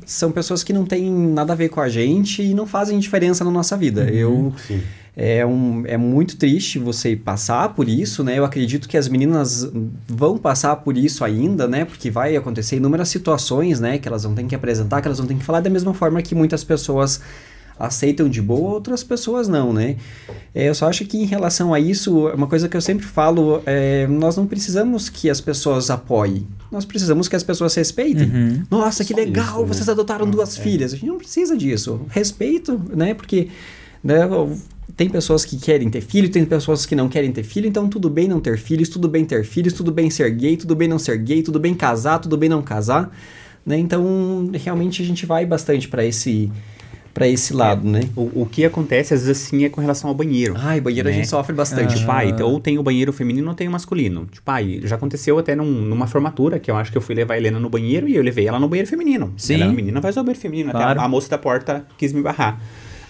são pessoas que não têm nada a ver com a gente e não fazem diferença na nossa vida. Eu... Sim. É, um, é muito triste você passar por isso, né? Eu acredito que as meninas vão passar por isso ainda, né? Porque vai acontecer inúmeras situações, né? Que elas vão ter que apresentar, que elas vão ter que falar da mesma forma que muitas pessoas aceitam de boa, outras pessoas não, né? É, eu só acho que em relação a isso, uma coisa que eu sempre falo, é, nós não precisamos que as pessoas apoiem, nós precisamos que as pessoas respeitem. Uhum. Nossa, que Só legal, isso, né? vocês adotaram duas filhas. A gente não precisa disso. Respeito, né? Porque né, tem pessoas que querem ter filho, tem pessoas que não querem ter filho, então tudo bem não ter filhos, tudo bem ter filhos, tudo bem ser gay, tudo bem não ser gay, tudo bem casar, tudo bem não casar, né? Então, realmente a gente vai bastante para esse para esse lado, né? O, o que acontece, às vezes, assim, é com relação ao banheiro. Ai, banheiro a né? gente sofre bastante. Tipo, pai, ou tem o banheiro feminino ou tem o masculino. Tipo, pai, já aconteceu até num- numa formatura que eu acho que eu fui levar a Helena no banheiro e eu levei ela no banheiro feminino. Sim. Ela é uma menina, vai usar o banheiro feminino. Claro. Até a, a moça da porta quis me barrar.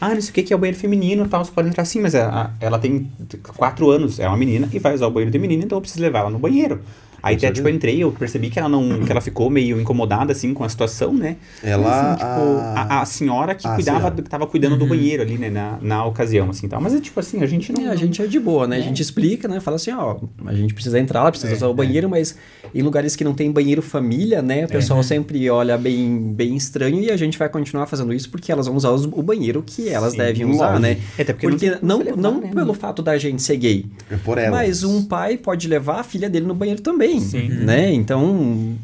Ah, não sei o que que é o banheiro feminino e tal, você pode entrar assim, mas a- a- ela tem quatro anos, é uma menina e vai usar o banheiro de menina, então eu preciso levar ela no banheiro. Aí até, tipo, eu entrei, eu percebi que ela não, que ela ficou meio incomodada, assim, com a situação, né? Ela, assim, tipo, a- a, a senhora que a cuidava, senhora. que tava cuidando do banheiro ali, né, na, na ocasião, assim, tal. Mas é tipo assim, a gente não... É, a gente é de boa, né? A gente explica, né? Fala assim, ó, a gente precisa entrar lá, precisa usar o banheiro, mas em lugares que não tem banheiro família, né? O pessoal sempre olha bem, bem estranho e a gente vai continuar fazendo isso porque elas vão usar os- o banheiro que elas Sim, devem usar, lógico. né? É, Até porque não Porque não, levar, não né, pelo fato da gente ser gay, É por ela. mas um pai pode levar a filha dele no banheiro também, né? Então,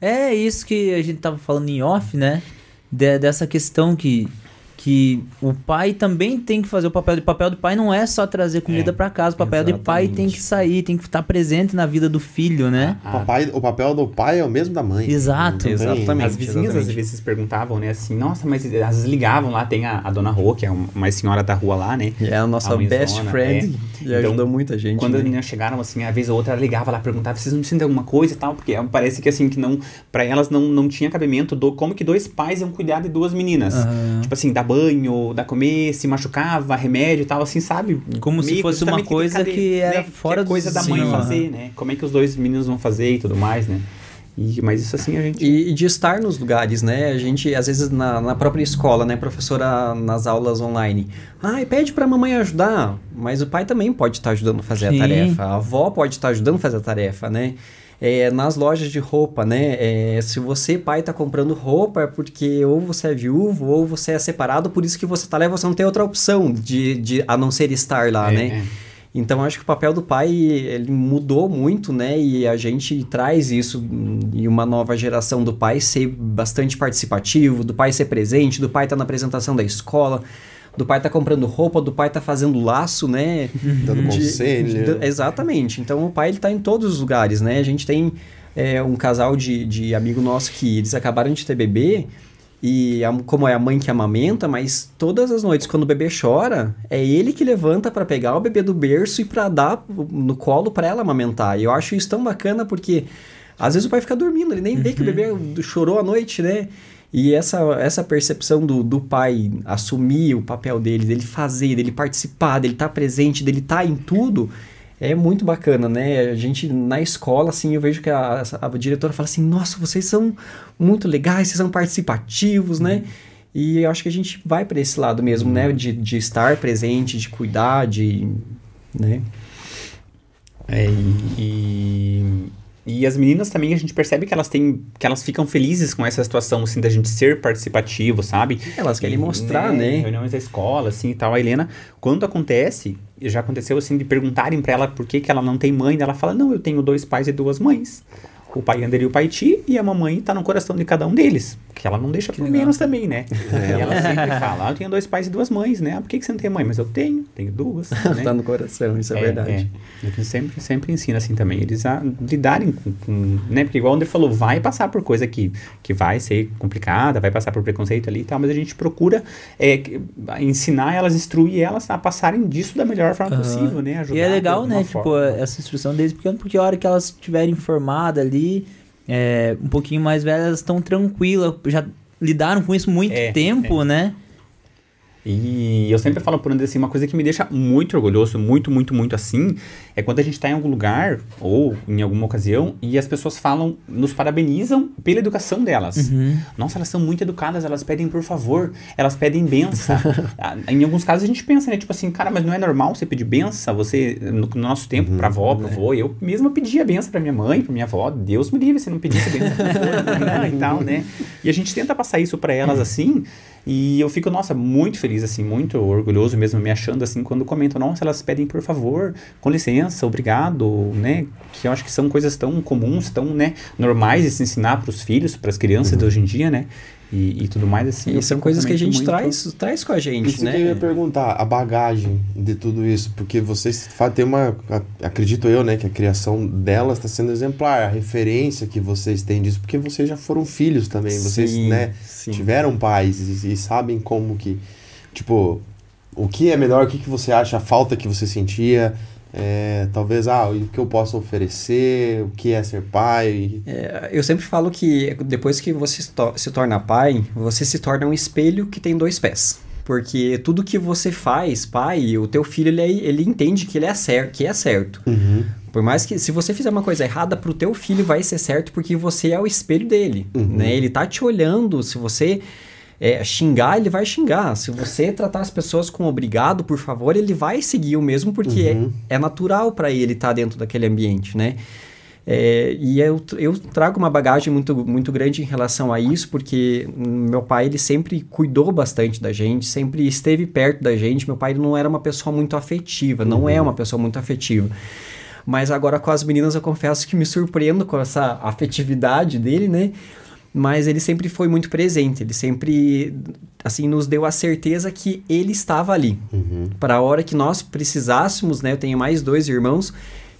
É isso que a gente tava falando em off, né? De- dessa questão que, que o pai também tem que fazer o papel. O papel do pai não é só trazer comida pra casa. O papel do pai exatamente. tem que sair, tem que estar presente na vida do filho, né? O, papai, o papel do pai é o mesmo da mãe. Exato. Também. Exatamente. As vizinhas às exatamente. vezes perguntavam, né, assim, nossa, mas às vezes ligavam lá, tem a, a dona Rô, que é um- uma senhora da rua lá, né? é a nossa mãezona, best friend é. e ajudou muita gente. Quando né? as meninas chegaram, assim, a vez ou outra ela ligava lá, perguntava, vocês não de alguma coisa e tal, porque parece que, assim, que não, pra elas não, não tinha cabimento do como que dois pais iam cuidar de duas meninas. Tipo assim, dar banho, dar comer, se machucava, remédio e tal, assim, sabe? Como se Meio fosse uma que coisa cadê, que era né, fora é do- coisa da mãe Sim, fazer, né? Como é que os dois meninos vão fazer e tudo mais, né? E, mas isso assim a gente... E, e de estar nos lugares, né? A gente, às vezes, na, na própria escola, né? Professora nas aulas online. Ai, pede pra mamãe ajudar. Mas o pai também pode estar ajudando a fazer Sim. a tarefa. A avó pode estar ajudando a fazer a tarefa, né? É, nas lojas de roupa, né? É, se você, pai, tá comprando roupa, é porque ou você é viúvo ou você é separado, por isso que você tá lá e você não tem outra opção de, de, a não ser estar lá, É, né? é. Então acho que o papel do pai ele mudou muito, né? E a gente traz isso em uma nova geração do pai ser bastante participativo, do pai ser presente, do pai estar na apresentação da escola, do pai estar comprando roupa, do pai estar fazendo laço, né? Dando De- conselho. de- exatamente. Então o pai ele tá em todos os lugares, né? A gente tem é, um casal de, de amigo nosso que eles acabaram de ter bebê e a- como é a mãe que amamenta, mas todas as noites quando o bebê chora, é ele que levanta pra pegar o bebê do berço e pra dar no colo pra ela amamentar. E eu acho isso tão bacana porque às vezes o pai fica dormindo, ele nem vê que o bebê chorou à noite, né? E essa, essa percepção do, do pai assumir o papel dele, dele fazer, dele participar, dele estar presente, dele estar em tudo, é muito bacana, né? A gente, na escola, assim, eu vejo que a, a diretora fala assim, nossa, vocês são muito legais, vocês são participativos, né? E eu acho que a gente vai para esse lado mesmo, né? De, de estar presente, de cuidar, de... né? É, e, e as meninas também, a gente percebe que elas têm, que elas ficam felizes com essa situação, assim, da gente ser participativo, sabe? Elas querem E, mostrar, né? Reuniões da escola, assim, e tal. A Helena, quando acontece, já aconteceu, assim, de perguntarem pra ela por que, que ela não tem mãe, ela fala, não, eu tenho dois pais e duas mães. O pai Ander e o pai Ti, e a mamãe tá no coração de cada um deles. Que ela não deixa por menos também, né? E ela sempre fala, ah, eu tenho dois pais e duas mães, né? Ah, por que, que você não tem mãe? Mas eu tenho, tenho duas, né? Tá no coração, isso é, verdade. É. A gente sempre, sempre ensina assim também, eles a lidarem com, com, né? Porque igual o André falou, vai passar por coisa que, que vai ser complicada, vai passar por preconceito ali e tal, mas a gente procura é, ensinar elas, instruir elas a passarem disso da melhor forma Aham. possível, né? Ajudar E é legal, né? Tipo, forma. essa instrução desde pequeno, porque a hora que elas estiverem formadas ali, é, um pouquinho mais velhas, elas estão tranquilas, já lidaram com isso muito É, tempo, né? E eu sempre falo por André assim, uma coisa que me deixa muito orgulhoso, muito, muito, muito assim, é quando a gente tá em algum lugar, ou em alguma ocasião, e as pessoas falam, nos parabenizam pela educação delas. Nossa, elas são muito educadas, elas pedem por favor, elas pedem benção. Ah, em alguns casos a gente pensa, né? Tipo assim, cara, mas não é normal você pedir benção? Você, no, no nosso tempo, pra avó, pro avô, eu mesma pedia benção pra minha mãe, pra minha avó. Deus me livre se não pedisse benção pro avô, e tal, né? E a gente tenta passar isso pra elas assim, e eu fico, nossa, muito feliz, assim, muito orgulhoso mesmo, me achando assim, quando comentam, nossa, elas pedem por favor, com licença, obrigado, né? Que eu acho que são coisas tão comuns, tão, né, normais de se ensinar pros filhos, pras crianças de hoje em dia, né? E, e tudo mais, assim. E são coisas que a gente muito- traz, traz com a gente, Isso né? que eu ia perguntar, a bagagem de tudo isso, porque vocês tem uma, acredito eu, né, que a criação delas está sendo exemplar, a referência que vocês têm disso, porque vocês já foram filhos também, vocês, Sim, né, sim. tiveram pais e, e sabem como que, tipo, o que é melhor, o que, que você acha, a falta que você sentia, é, talvez, ah, o que eu posso oferecer, o que é ser pai, É, eu sempre falo que depois que você se, to- se torna pai, você se torna um espelho que tem dois pés. Porque tudo que você faz, pai, o teu filho, ele, é- ele entende que ele é certo, que é certo. Por mais que, se você fizer uma coisa errada pro teu filho, vai ser certo porque você é o espelho dele, né? Ele tá te olhando, se você é, xingar, ele vai xingar. Se você tratar as pessoas com obrigado, por favor, ele vai seguir o mesmo porque é, é natural para ele estar dentro daquele ambiente, né? É, e eu, eu trago uma bagagem muito, muito grande em relação a isso, porque meu pai ele sempre cuidou bastante da gente, sempre esteve perto da gente. Meu pai não era uma pessoa muito afetiva, não é uma pessoa muito afetiva. Mas agora com as meninas eu confesso que me surpreendo com essa afetividade dele, né? Mas ele sempre foi muito presente, ele sempre assim nos deu a certeza que ele estava ali. Para a hora que nós precisássemos, né? Eu tenho mais dois irmãos,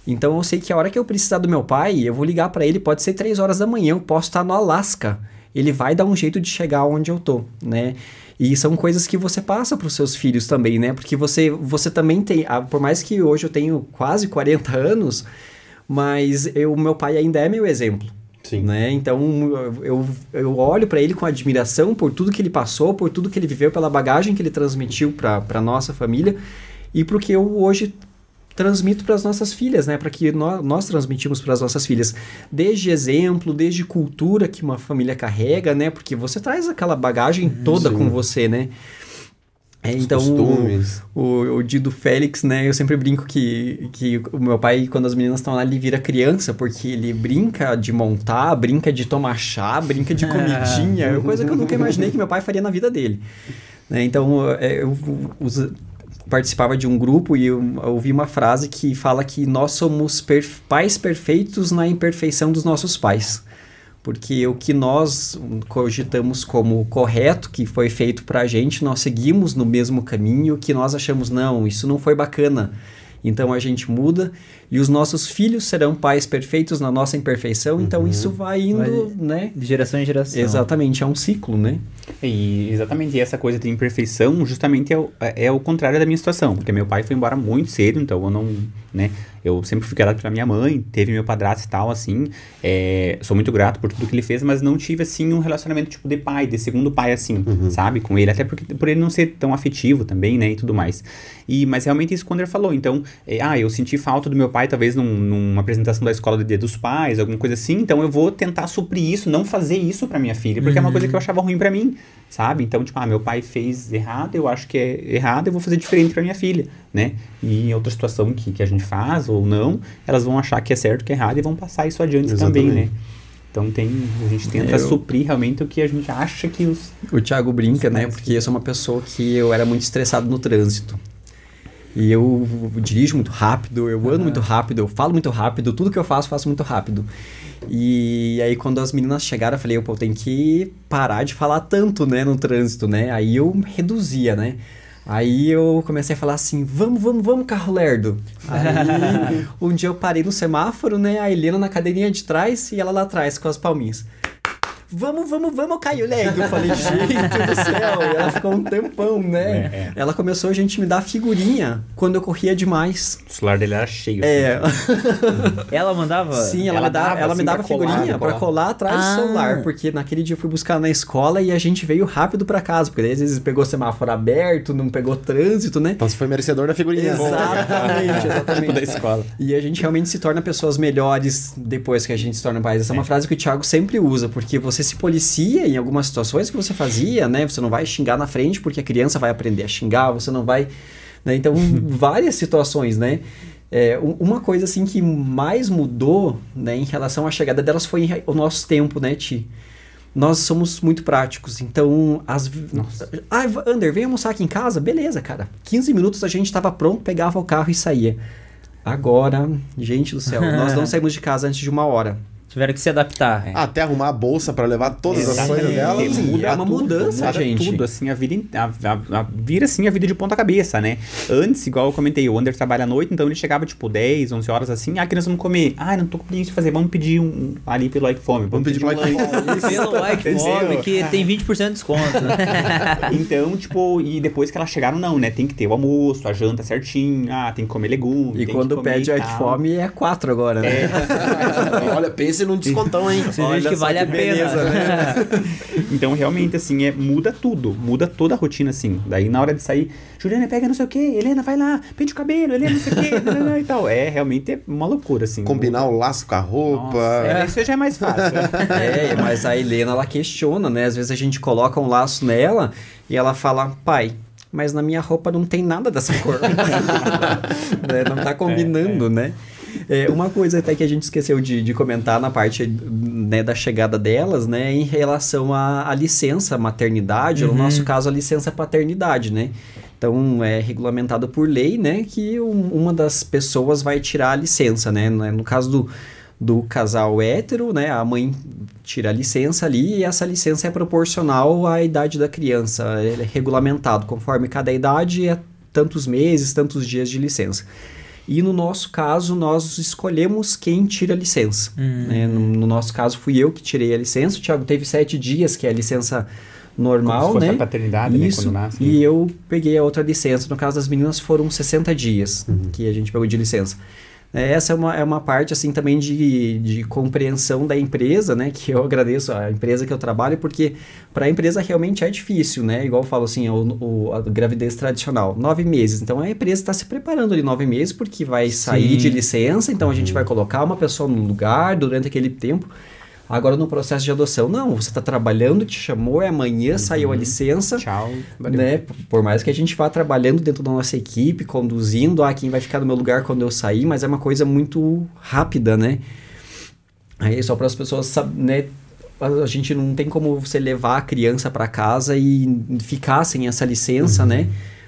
então eu sei que a hora que eu precisar do meu pai, eu vou ligar para ele, pode ser três horas da manhã, eu posso estar no Alasca. Ele vai dar um jeito de chegar onde eu tô, né? E são coisas que você passa para os seus filhos também, né? Porque você, você também tem, ah, por mais que hoje eu tenho quase 40 anos, mas o meu pai ainda é meu exemplo. Sim. Né? Então eu, eu olho para ele com admiração por tudo que ele passou, por tudo que ele viveu, pela bagagem que ele transmitiu para nossa família e porque eu hoje transmito para as nossas filhas, né? Para que nós, nós transmitimos para as nossas filhas, desde exemplo, desde cultura que uma família carrega, né? Porque você traz aquela bagagem toda Sim. com você, né? É, então, costumes. o, o Dido Félix, né? Eu sempre brinco que, que o meu pai, quando as meninas estão lá, ele vira criança, porque ele brinca de montar, brinca de tomar chá, brinca de comidinha, é coisa que eu nunca imaginei que meu pai faria na vida dele. Né? Então, é, eu usa- participava de um grupo e eu ouvi uma frase que fala que nós somos pais perfeitos na imperfeição dos nossos pais. Porque o que nós cogitamos como correto, que foi feito pra gente, nós seguimos no mesmo caminho, o que nós achamos, não, isso não foi bacana. Então a gente muda e os nossos filhos serão pais perfeitos na nossa imperfeição, então isso vai indo, Vai- né? De geração em geração. Exatamente, é um ciclo, né? E exatamente e essa coisa de imperfeição justamente é o, é o contrário da minha situação, porque meu pai foi embora muito cedo, então eu não, né, eu sempre fui criado pela minha mãe, teve meu padrasto e tal, assim, é, sou muito grato por tudo que ele fez, mas não tive, assim, um relacionamento tipo de pai, de segundo pai, assim, sabe, com ele, até porque, por ele não ser tão afetivo também, né, e tudo mais. E, mas realmente isso quando ele falou, então, é, ah, eu senti falta do meu pai, talvez num- numa apresentação da escola do Dia dos Pais, alguma coisa assim, então eu vou tentar suprir isso, não fazer isso pra minha filha, porque é uma coisa que eu achava ruim pra mim, sabe? Então, tipo, ah, meu pai fez errado, eu acho que é errado, eu vou fazer diferente pra minha filha, né? E em outra situação que, que a gente faz ou não, elas vão achar que é certo, que é errado e vão passar isso adiante também, Exatamente. né? Então tem, a gente tenta Eu- suprir realmente o que a gente acha que os... O Thiago brinca, né? Porque eu sou uma pessoa que eu era muito estressado no trânsito. E eu dirijo muito rápido, eu ando muito rápido, eu falo muito rápido, tudo que eu faço, faço muito rápido. E aí quando as meninas chegaram, eu falei, pô, tem que parar de falar tanto, né, no trânsito, né? Aí eu reduzia, né? Aí eu comecei a falar assim, vamos, vamos, vamos, carro lerdo. Aí um dia eu parei no semáforo, né? A Helena na cadeirinha de trás e ela lá atrás com as palminhas. Vamos, vamos, vamos, Caio Lerdo. Eu falei, gente do céu. E ela ficou um tempão, né? É, Ela começou a gente me dar figurinha quando eu corria demais. O celular dele era cheio. É, assim. Ela mandava? sim, ela, Ela me dava, dava, ela me assim, dava pra figurinha pra pra colar. colar atrás Ah. do celular, porque naquele dia eu fui buscar na escola e a gente veio rápido pra casa, porque daí às vezes pegou semáforo aberto, não pegou trânsito, né? Então você foi merecedor da figurinha. Exatamente, exatamente. da escola. E a gente realmente se torna pessoas melhores depois que a gente se torna pais. Essa é uma frase que o Thiago sempre usa, porque você se policia em algumas situações que você fazia, né? Você não vai xingar na frente porque a criança vai aprender a xingar, você não vai. né? Então, várias situações, né? É, uma coisa assim que mais mudou né, em relação à chegada delas foi o nosso tempo, né, Ti? Nós somos muito práticos, então as. Ah, Ander, vem almoçar aqui em casa? Beleza, cara. 15 minutos a gente estava pronto, pegava o carro e saía. Agora, gente do céu, nós não saímos de casa antes de uma hora. Tiveram que se adaptar. Até arrumar a bolsa pra levar todas as Exatamente. coisas dela. Muda é uma tudo, mudança, muda gente. tudo, assim, a vida, a, a- a- vira assim a vida de ponta cabeça, né? Antes, igual eu comentei, o Ander trabalha à noite, então ele chegava tipo 10, 11 horas assim, ah, que nós vamos comer. Ah, não tô com isso de fazer, vamos pedir um, ali pelo Like Fome. Vamos pedir um pro Like lanche. Pelo like fome que tem 20% de desconto. Então, tipo, e depois que elas chegaram, não, né? Tem que ter o almoço, a janta certinho, ah, tem que comer legume. E tem quando que comer pede e tal. fome é quatro agora, né? Olha, pense num descontão, hein? Você Olha que vale que a pena. beleza, né? Então, realmente, assim, é, muda tudo. Muda toda a rotina, assim. Daí, na hora de sair, Juliana, pega não sei o quê, Helena, vai lá, pente o cabelo, Helena, não sei o quê, nananã e tal. É, realmente, é uma loucura, assim. Combinar o laço com a roupa. Nossa, é, isso já é mais fácil. É, mas a Helena, ela questiona, né? Às vezes a gente coloca um laço nela e ela fala, pai, mas na minha roupa não tem nada dessa cor. Né, Não tá combinando, né? É, uma coisa até que a gente esqueceu de, de comentar na parte né, da chegada delas, né? Em relação à, à licença maternidade, ou no nosso caso, a licença paternidade, né? Então, é regulamentado por lei, né? Que um- uma das pessoas vai tirar a licença, né? No caso do, do casal hétero, né? A mãe tira a licença ali e essa licença é proporcional à idade da criança. Ele é regulamentado conforme cada idade é tantos meses, tantos dias de licença. E no nosso caso, nós escolhemos quem tira a licença. né? No, no nosso caso, fui eu que tirei a licença. O Thiago teve sete dias, que é a licença normal, Como se fosse né? a paternidade, né, Isso. quando nasce, E né? eu peguei a outra licença. No caso das meninas, foram 60 dias Uhum. que a gente pegou de licença. É, Essa é uma, é uma parte, assim, também de, de compreensão da empresa, né? Que eu agradeço a empresa que eu trabalho, porque para a empresa realmente é difícil, né? Igual eu falo assim, o, o- a gravidez tradicional, nove meses. Então, a empresa está se preparando ali nove meses, porque vai sair Sim. de licença, então a gente vai colocar uma pessoa no lugar durante aquele tempo. Agora, no processo de adoção, não. Você está trabalhando, te chamou, é amanhã, saiu a licença Tchau. Valeu. né? Por mais que a gente vá trabalhando dentro da nossa equipe, conduzindo, ah, quem vai ficar no meu lugar quando eu sair, mas é uma coisa muito rápida, né? Aí só para as pessoas né? A gente não tem como você levar a criança para casa e ficar sem essa licença, né?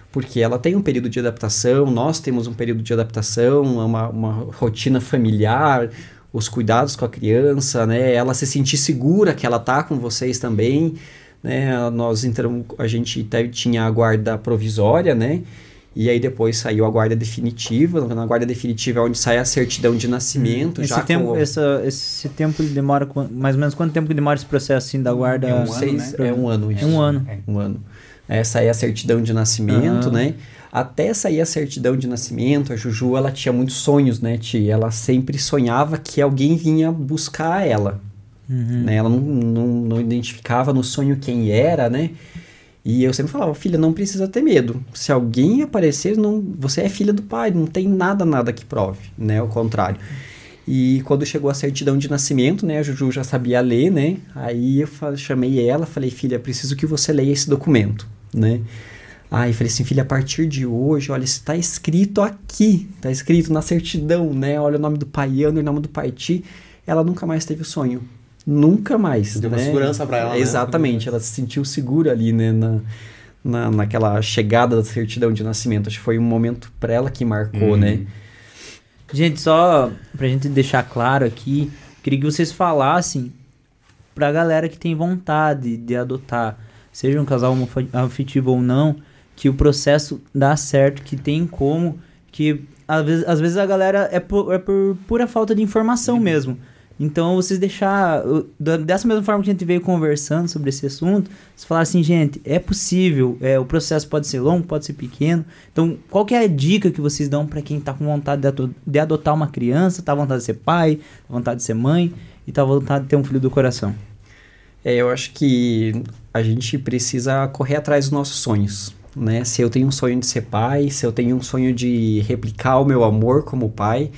Porque ela tem um período de adaptação, nós temos um período de adaptação, uma, uma rotina familiar, os cuidados com a criança, né? Ela se sentir segura que ela tá com vocês também, né? Nós entramos, a gente tinha a guarda provisória, né? E aí depois saiu a guarda definitiva. Na guarda definitiva é onde sai a certidão de nascimento. já Esse tempo, com, essa, esse tempo ele demora mais ou menos quanto tempo que demora esse processo assim da guarda? É um ano, seis, né? é um ano É isso. um ano. É. Um ano. É a certidão de nascimento, Aham. né? Até sair a certidão de nascimento, a Juju, ela tinha muitos sonhos, né, tia? Ela sempre sonhava que alguém vinha buscar ela. Uhum. Né? Ela não, não, não identificava no sonho quem era, né? E eu sempre falava, filha, não precisa ter medo. Se alguém aparecer, não, você é filha do pai, não tem nada, nada que prove, né? Ao contrário. E quando chegou a certidão de nascimento, né, a Juju já sabia ler, né? Aí eu chamei ela, falei, filha, preciso que você leia esse documento, né? Aí falei assim, filha, a partir de hoje, olha, está escrito aqui, está escrito na certidão, né? Olha o nome do pai Ana, o nome do pai Ti. Ela nunca mais teve o sonho. Nunca mais. Deu uma né? segurança pra ela, né? Exatamente, ela se sentiu segura ali, né? Na, na, naquela chegada da certidão de nascimento. Acho que foi um momento para ela que marcou, né? Gente, só pra gente deixar claro aqui, queria que vocês falassem pra galera que tem vontade de adotar, seja um casal afetivo ou não, que o processo dá certo, que tem como, que às vezes, às vezes a galera é por, é por pura falta de informação mesmo. Então, vocês deixar, dessa mesma forma que a gente veio conversando sobre esse assunto, vocês falar assim, gente, é possível, é, o processo pode ser longo, pode ser pequeno. Então, qual que é a dica que vocês dão pra quem tá com vontade de, ado- de adotar uma criança, tá vontade de ser pai, tá vontade de ser mãe e tá vontade de ter um filho do coração? É, eu acho que a gente precisa correr atrás dos nossos sonhos, né? Se eu tenho um sonho de ser pai, se eu tenho um sonho de replicar o meu amor como pai,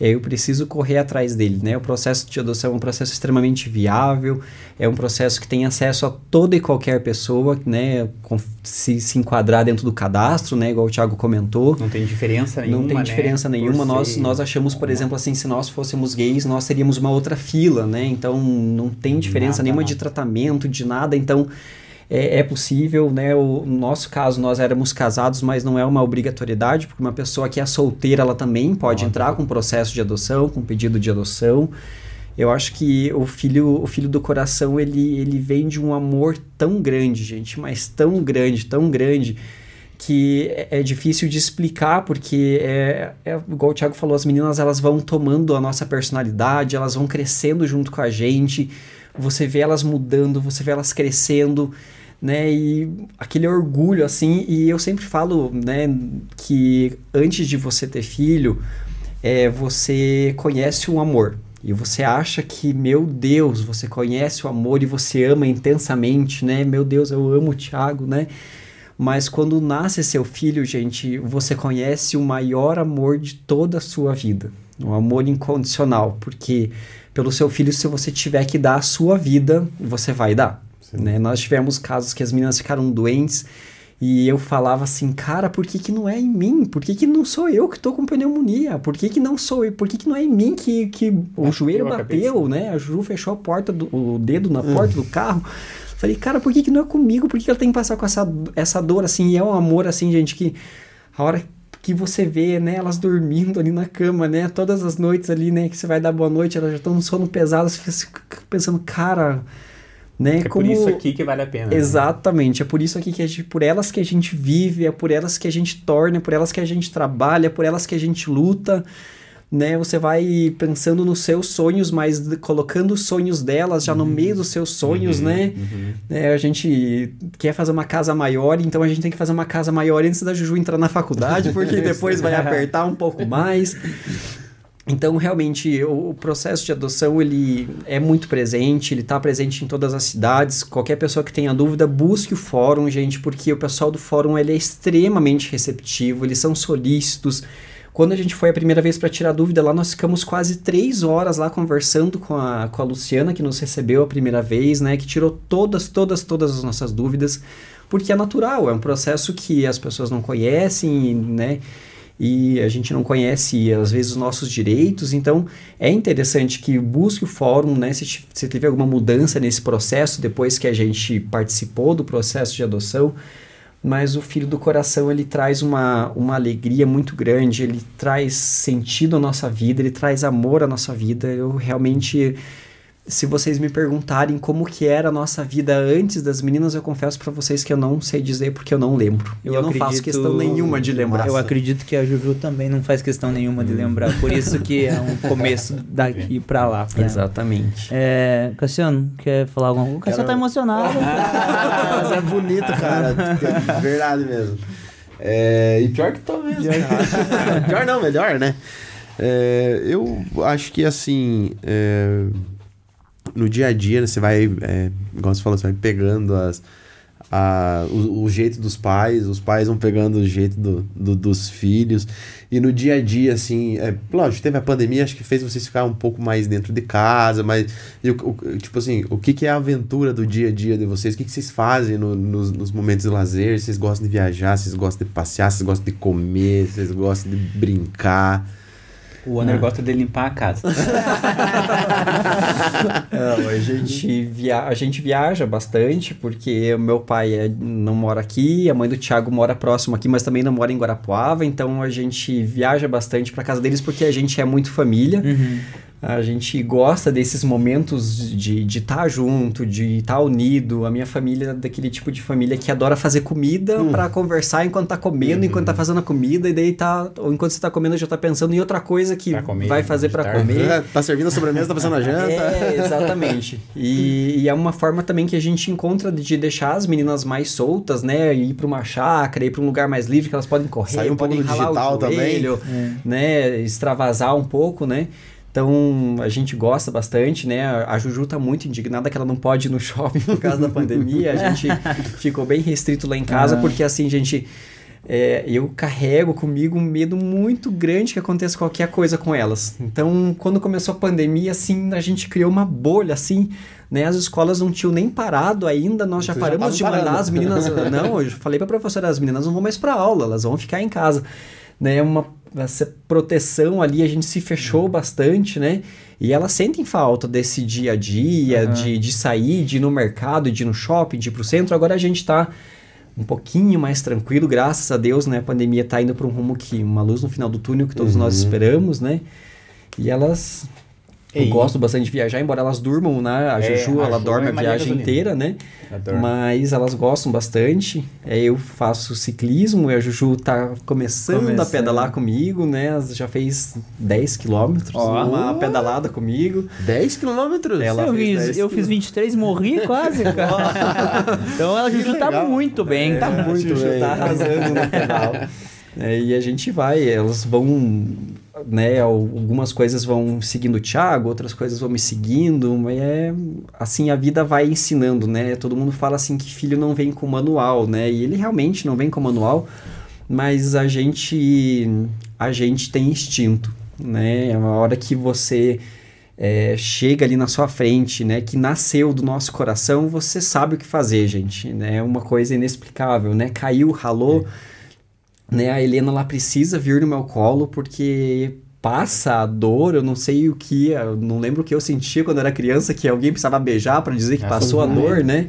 é, eu preciso correr atrás dele, né? O processo de adoção é um processo extremamente viável, é um processo que tem acesso a toda e qualquer pessoa, né? Com- se, se enquadrar dentro do cadastro, né? Igual o Thiago comentou. Não tem diferença nenhuma, Não tem né, diferença por nenhuma. Nós, nós achamos, por exemplo, assim, se nós fôssemos gays, nós teríamos uma outra fila, né? Então, não tem diferença Nada, nenhuma nada. de tratamento, de nada. Então, é, é possível, né? O, no nosso caso, nós éramos casados, mas não é uma obrigatoriedade, porque uma pessoa que é solteira, ela também pode entrar com processo de adoção, com pedido de adoção. Eu acho que o filho, o filho do coração, ele, ele vem de um amor tão grande, gente, mas tão grande, tão grande, que é, é difícil de explicar, porque é, é igual o Thiago falou, as meninas elas vão tomando a nossa personalidade, elas vão crescendo junto com a gente, você vê elas mudando, você vê elas crescendo, né, e aquele orgulho, assim, e eu sempre falo, né, que antes de você ter filho, é, você conhece o amor. E você acha que, meu Deus, você conhece o amor e você ama intensamente, né? Meu Deus, eu amo o Thiago, né? Mas quando nasce seu filho, gente, você conhece o maior amor de toda a sua vida. Um amor incondicional. Porque pelo seu filho, se você tiver que dar a sua vida, você vai dar. Né? Nós tivemos casos que as meninas ficaram doentes e eu falava assim, cara, por que, que não é em mim? Por que, que não sou eu que tô com pneumonia? Por que, que não sou eu? Por que, que não é em mim que, que o joelho bateu, né? A Ju fechou a porta do, o dedo na porta do carro. Falei, cara, por que, que não é comigo? Por que, que ela tem que passar com essa, essa dor assim? E é um amor assim, gente, que a hora que você vê, né, elas dormindo ali na cama, né, todas as noites ali, né, que você vai dar boa noite, elas já estão no sono pesado, você fica pensando, cara, né, É como... por isso aqui que vale a pena. né? Exatamente, é por isso aqui que a gente, por elas que a gente vive, é por elas que a gente torna, é por elas que a gente trabalha, é por elas que a gente luta, né? Você vai pensando nos seus sonhos, mas colocando os sonhos delas já no meio dos seus sonhos, né? É, a gente quer fazer uma casa maior, então a gente tem que fazer uma casa maior antes da Juju entrar na faculdade, porque depois vai apertar um pouco mais. Então, realmente, o, o processo de adoção, ele é muito presente, ele está presente em todas as cidades. Qualquer pessoa que tenha dúvida, busque o fórum, gente, porque o pessoal do fórum, ele é extremamente receptivo, eles são solícitos. Quando a gente foi a primeira vez para tirar dúvida lá, nós ficamos quase três horas lá conversando com a, com a Luciana, que nos recebeu a primeira vez, né? Que tirou todas, todas, todas as nossas dúvidas, porque é natural, é um processo que as pessoas não conhecem, né? e a gente não conhece às vezes os nossos direitos, então é interessante que busque o fórum, né, se, se teve alguma mudança nesse processo depois que a gente participou do processo de adoção, mas o filho do coração ele traz uma, uma alegria muito grande, ele traz sentido à nossa vida, ele traz amor à nossa vida. Eu realmente, se vocês me perguntarem como que era a nossa vida antes das meninas, eu confesso pra vocês que eu não sei dizer porque eu não lembro. Eu, não faço questão nenhuma de lembrar. Eu acredito que a Juju também não faz questão nenhuma de lembrar. Por isso que é um começo daqui pra lá. pra. Exatamente. É, Cassiano, quer falar alguma coisa? O Cassiano tá Quero- emocionado. Mas é bonito, cara. Verdade mesmo. É, e pior que tô mesmo. cara. pior não, melhor, né? É, eu acho que assim. é, no dia a dia, você vai. É, igual você falou, você vai pegando as, a, o, o jeito dos pais, os pais vão pegando o jeito do, do- dos filhos. E no dia a dia, assim, é, lógico, teve a pandemia, acho que fez vocês ficar um pouco mais dentro de casa, mas, e o- o- tipo assim, o que, que é a aventura do dia a dia de vocês? O que, que vocês fazem no- nos, nos momentos de lazer? Vocês gostam de viajar? Vocês gostam de passear? Vocês gostam de comer? Vocês gostam de brincar? O Wander gosta de limpar a casa. Não, a, gente via... a gente viaja bastante, porque o meu pai é- não mora aqui, a mãe do Thiago mora próximo aqui, mas também não mora em Guarapuava, então a gente viaja bastante pra casa deles porque a gente é muito família. A gente gosta desses momentos de estar junto, de estar unido. A minha família é daquele tipo de família que adora fazer comida pra conversar enquanto tá comendo, enquanto tá fazendo a comida, e daí tá. Ou enquanto você tá comendo, já tá pensando em outra coisa que comer, vai fazer de pra tarde. comer. tá servindo a sobremesa, tá passando a janta? É, exatamente. E, e é uma forma também que a gente encontra de deixar as meninas mais soltas, né? Ir pra uma chácara, ir pra um lugar mais livre que elas podem correr, Sair um pouco podem do ralar digital o também. joelho, né? Extravasar um pouco, né? Então, a gente gosta bastante, né? A Juju tá muito indignada que ela não pode ir no shopping por causa da pandemia. A gente ficou bem restrito lá em casa, porque assim, gente, é, eu carrego comigo um medo muito grande que aconteça qualquer coisa com elas. Então, quando começou a pandemia, assim, a gente criou uma bolha, assim, né? As escolas não tinham nem parado ainda, nós já Vocês já paramos de mandar parando. as meninas... não, eu falei pra professora, as meninas não vão mais pra aula, elas vão ficar em casa. Né? Uma essa proteção ali, a gente se fechou bastante, né? E elas sentem falta desse dia a dia, de, de sair, de ir no mercado, de ir no shopping, de ir pro centro. Agora a gente tá um pouquinho mais tranquilo, graças a Deus, né? A pandemia tá indo para um rumo que uma luz no final do túnel que todos nós esperamos, né? E elas eu gosto bastante de viajar, embora elas durmam, né? A É, Juju, a ela Ju dorme é a viagem inteira, né? Mas elas gostam bastante. É, eu faço ciclismo e a Juju tá começando, a Começando. pedalar comigo, né? Ela já fez 10 quilômetros, uma pedalada comigo. 10 quilômetros? Ela eu, fez fiz, 10 eu fiz 23 e morri quase, cara. então a Juju tá muito bem. Tá muito Juju bem. Tá arrasando no pedal. É, e a gente vai, elas vão, né, al- algumas coisas vão seguindo o Thiago, outras coisas vão me seguindo, é, assim, a vida vai ensinando, né, todo mundo fala assim que filho não vem com manual, né, e ele realmente não vem com manual, mas a gente, a gente tem instinto, né, a hora que você é, chega ali na sua frente, né, que nasceu do nosso coração, você sabe o que fazer, gente, né, é uma coisa inexplicável, né, caiu, ralou, né, a Helena lá precisa vir no meu colo porque passa a dor, eu não sei o que, eu não lembro o que eu sentia quando era criança, que alguém precisava beijar para dizer que Essa passou a dor, né,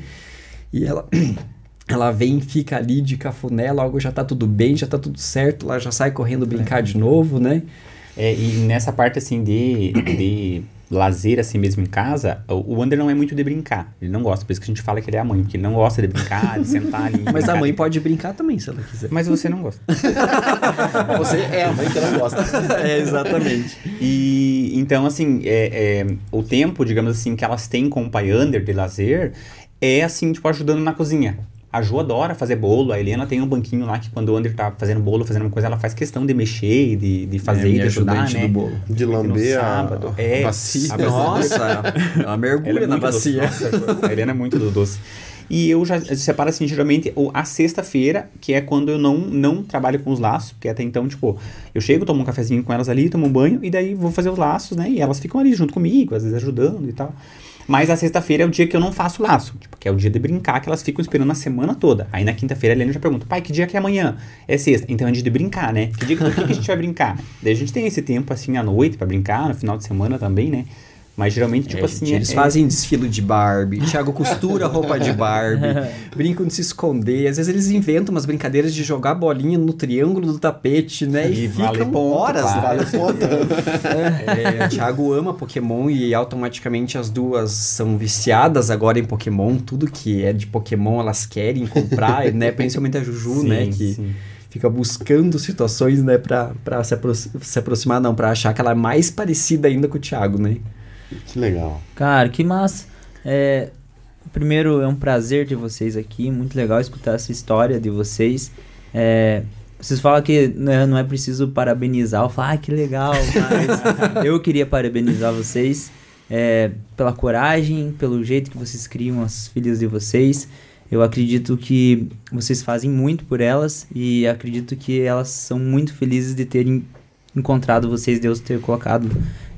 e ela... Ela vem, fica ali de cafuné, logo já tá tudo bem, já tá tudo certo, ela já sai correndo brincar de novo, né? É, e nessa parte, assim, de, de lazer, assim mesmo em casa, o Wander não é muito de brincar. Ele não gosta, por isso que a gente fala que ele é a mãe, porque ele não gosta de brincar, de sentar ali. Mas a brincar. mãe pode brincar também, se ela quiser. Mas você não gosta. Você é a mãe que não gosta. é, exatamente. E então, assim, é, é, o tempo, digamos assim, que elas têm com o pai Under de lazer é assim, tipo, ajudando na cozinha. A Ju adora fazer bolo, a Helena tem um banquinho lá que quando o Under tá fazendo bolo, fazendo uma coisa, ela faz questão de mexer, e de, de fazer, É, e minha de ajudar, ajudante né? do bolo. De No lamber a, sábado, é, a bacia. a Nossa, ela Ela mergulha é na bacia. Nossa, a Helena é muito do doce. E eu já separo assim, geralmente, a sexta-feira, que é quando eu não, não trabalho com os laços, porque até então, tipo, eu chego, tomo um cafezinho com elas ali, tomo um banho, e daí vou fazer os laços, né? E elas ficam ali junto comigo, às vezes ajudando e tal. Mas a sexta-feira é o dia que eu não faço laço, tipo, que é o dia de brincar, que elas ficam esperando a semana toda. Aí na quinta-feira a Helena já pergunta, pai, que dia que é amanhã? É sexta. Então é dia de brincar, né? Que dia que, que, a gente vai brincar? Daí a gente tem esse tempo, assim, à noite pra brincar, no final de semana também, né? Mas geralmente, tipo É, assim... eles é- fazem desfile de Barbie, Thiago costura roupa de Barbie, brincam de se esconder. Às vezes eles inventam umas brincadeiras de jogar bolinha no triângulo do tapete, né? E, E ficam vale ponto, horas lá. Vale ponta. É, o Thiago ama Pokémon e automaticamente as duas são viciadas agora em Pokémon. Tudo que é de Pokémon elas querem comprar, né? Principalmente a Juju, Sim, né? Que sim. fica buscando situações, né? Pra, pra se, apro se aproximar, não, pra achar que ela é mais parecida ainda com o Thiago, né? Que legal. Cara, que massa. É, primeiro, é um prazer ter vocês aqui. Muito legal escutar essa história de vocês. É, vocês falam que né, não é preciso parabenizar. Eu falo, ah, que legal. Mas eu queria parabenizar vocês é, pela coragem, pelo jeito que vocês criam as filhas de vocês. Eu acredito que vocês fazem muito por elas e acredito que elas são muito felizes de terem encontrado vocês, Deus ter colocado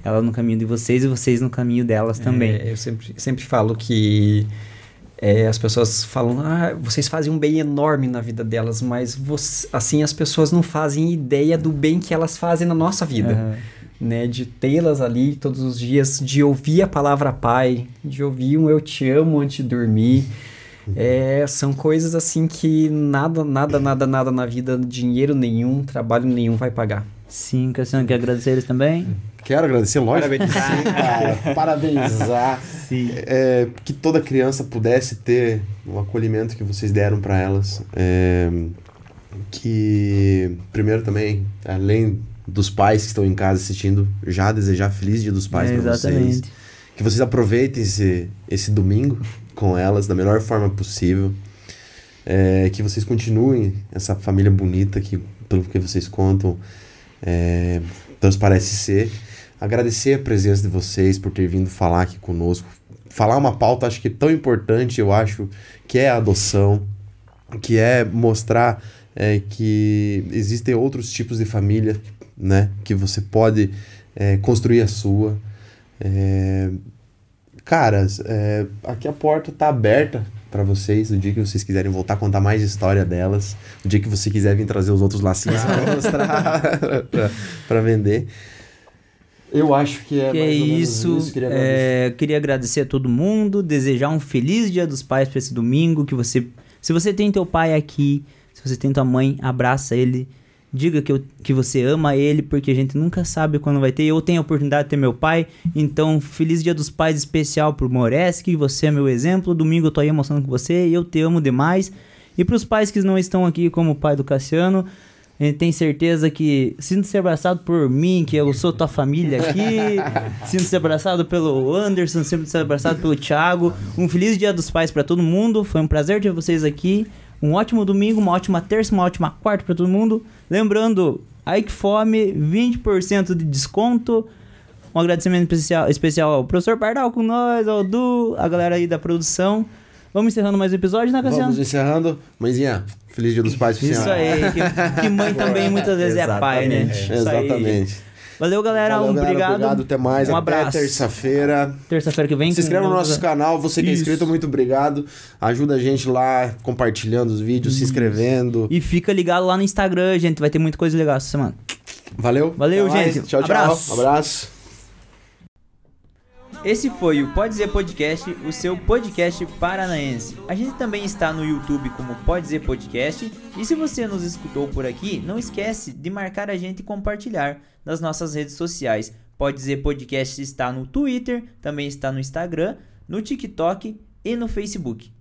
ela no caminho de vocês e vocês no caminho delas também. É, eu sempre, sempre falo que é, as pessoas falam, ah, vocês fazem um bem enorme na vida delas, mas você, assim as pessoas não fazem ideia do bem que elas fazem na nossa vida. Né, de tê-las ali todos os dias, de ouvir a palavra pai, de ouvir um eu te amo antes de dormir. É, são coisas assim que nada, nada, nada, nada na vida, dinheiro nenhum, trabalho nenhum vai pagar. Sim, Cassiano, quer agradecer eles também? Quero agradecer, lógico. Parabenizar. Sim, cara. Parabenizar. Sim. É, que toda criança pudesse ter o acolhimento que vocês deram para elas. É, que, primeiro também, além dos pais que estão em casa assistindo, já desejar feliz dia dos pais É, para vocês. exatamente. Que vocês aproveitem esse, esse domingo com elas da melhor forma possível. É, que vocês continuem essa família bonita que, pelo que vocês contam, é, transparece ser. Agradecer a presença de vocês por ter vindo falar aqui conosco. Falar uma pauta, acho que tão importante, eu acho, que é a adoção, que é mostrar é, que existem outros tipos de família, né? Que você pode é, construir a sua. É, caras, é, aqui a porta tá aberta para vocês, no dia que vocês quiserem voltar a contar mais história delas, no dia que você quiser vir trazer os outros lacinhos para mostrar, para vender. Eu acho que é que é mais ou menos isso. Queria agradecer. é, queria agradecer a todo mundo, desejar um feliz Dia dos Pais para esse domingo. Que você, se você tem teu pai aqui, se você tem tua mãe, abraça ele. Diga que, eu- que você ama ele, porque a gente nunca sabe quando vai ter. Eu tenho a oportunidade de ter meu pai, então feliz Dia dos Pais especial pro Moreski. Você é meu exemplo. Domingo eu tô aí emocionando com você e eu te amo demais. E pros pais que não estão aqui, como o pai do Cassiano, gente tem certeza que sinto-se abraçado por mim, que eu sou tua família aqui. sinto-se abraçado pelo Anderson, sinto-se abraçado pelo Thiago. Um feliz Dia dos Pais pra todo mundo. Foi um prazer ter vocês aqui. Um ótimo domingo, uma ótima terça, uma ótima quarta pra todo mundo. Lembrando, Ike Fome, 20% de desconto. Um agradecimento especial, especial ao professor Pardal com nós, ao Du, a galera aí da produção. Vamos encerrando mais um episódio, né, Cassiano? Vamos encerrando. Mãezinha, feliz dia dos pais Isso senhora. aí, que, que mãe também muitas vezes é pai, né? Aí. Exatamente. Valeu, galera. Valeu, um galera, obrigado. obrigado. Até mais. Um até abraço. terça-feira. Terça-feira que vem. Se inscreva no nosso canal. Você que é Isso. inscrito, muito obrigado. Ajuda a gente lá compartilhando os vídeos, se inscrevendo. E fica ligado lá no Instagram, gente. Vai ter muita coisa legal essa semana. Valeu. Valeu, Até mais. gente. Tchau, tchau. Abraço. Abraço. Esse foi o Pode Dizer Podcast, o seu podcast paranaense. A gente também está no YouTube como Pode Dizer Podcast. E se você nos escutou por aqui, não esquece de marcar a gente e compartilhar nas nossas redes sociais. Pode Dizer Podcast está no Twitter, também está no Instagram, no TikTok e no Facebook.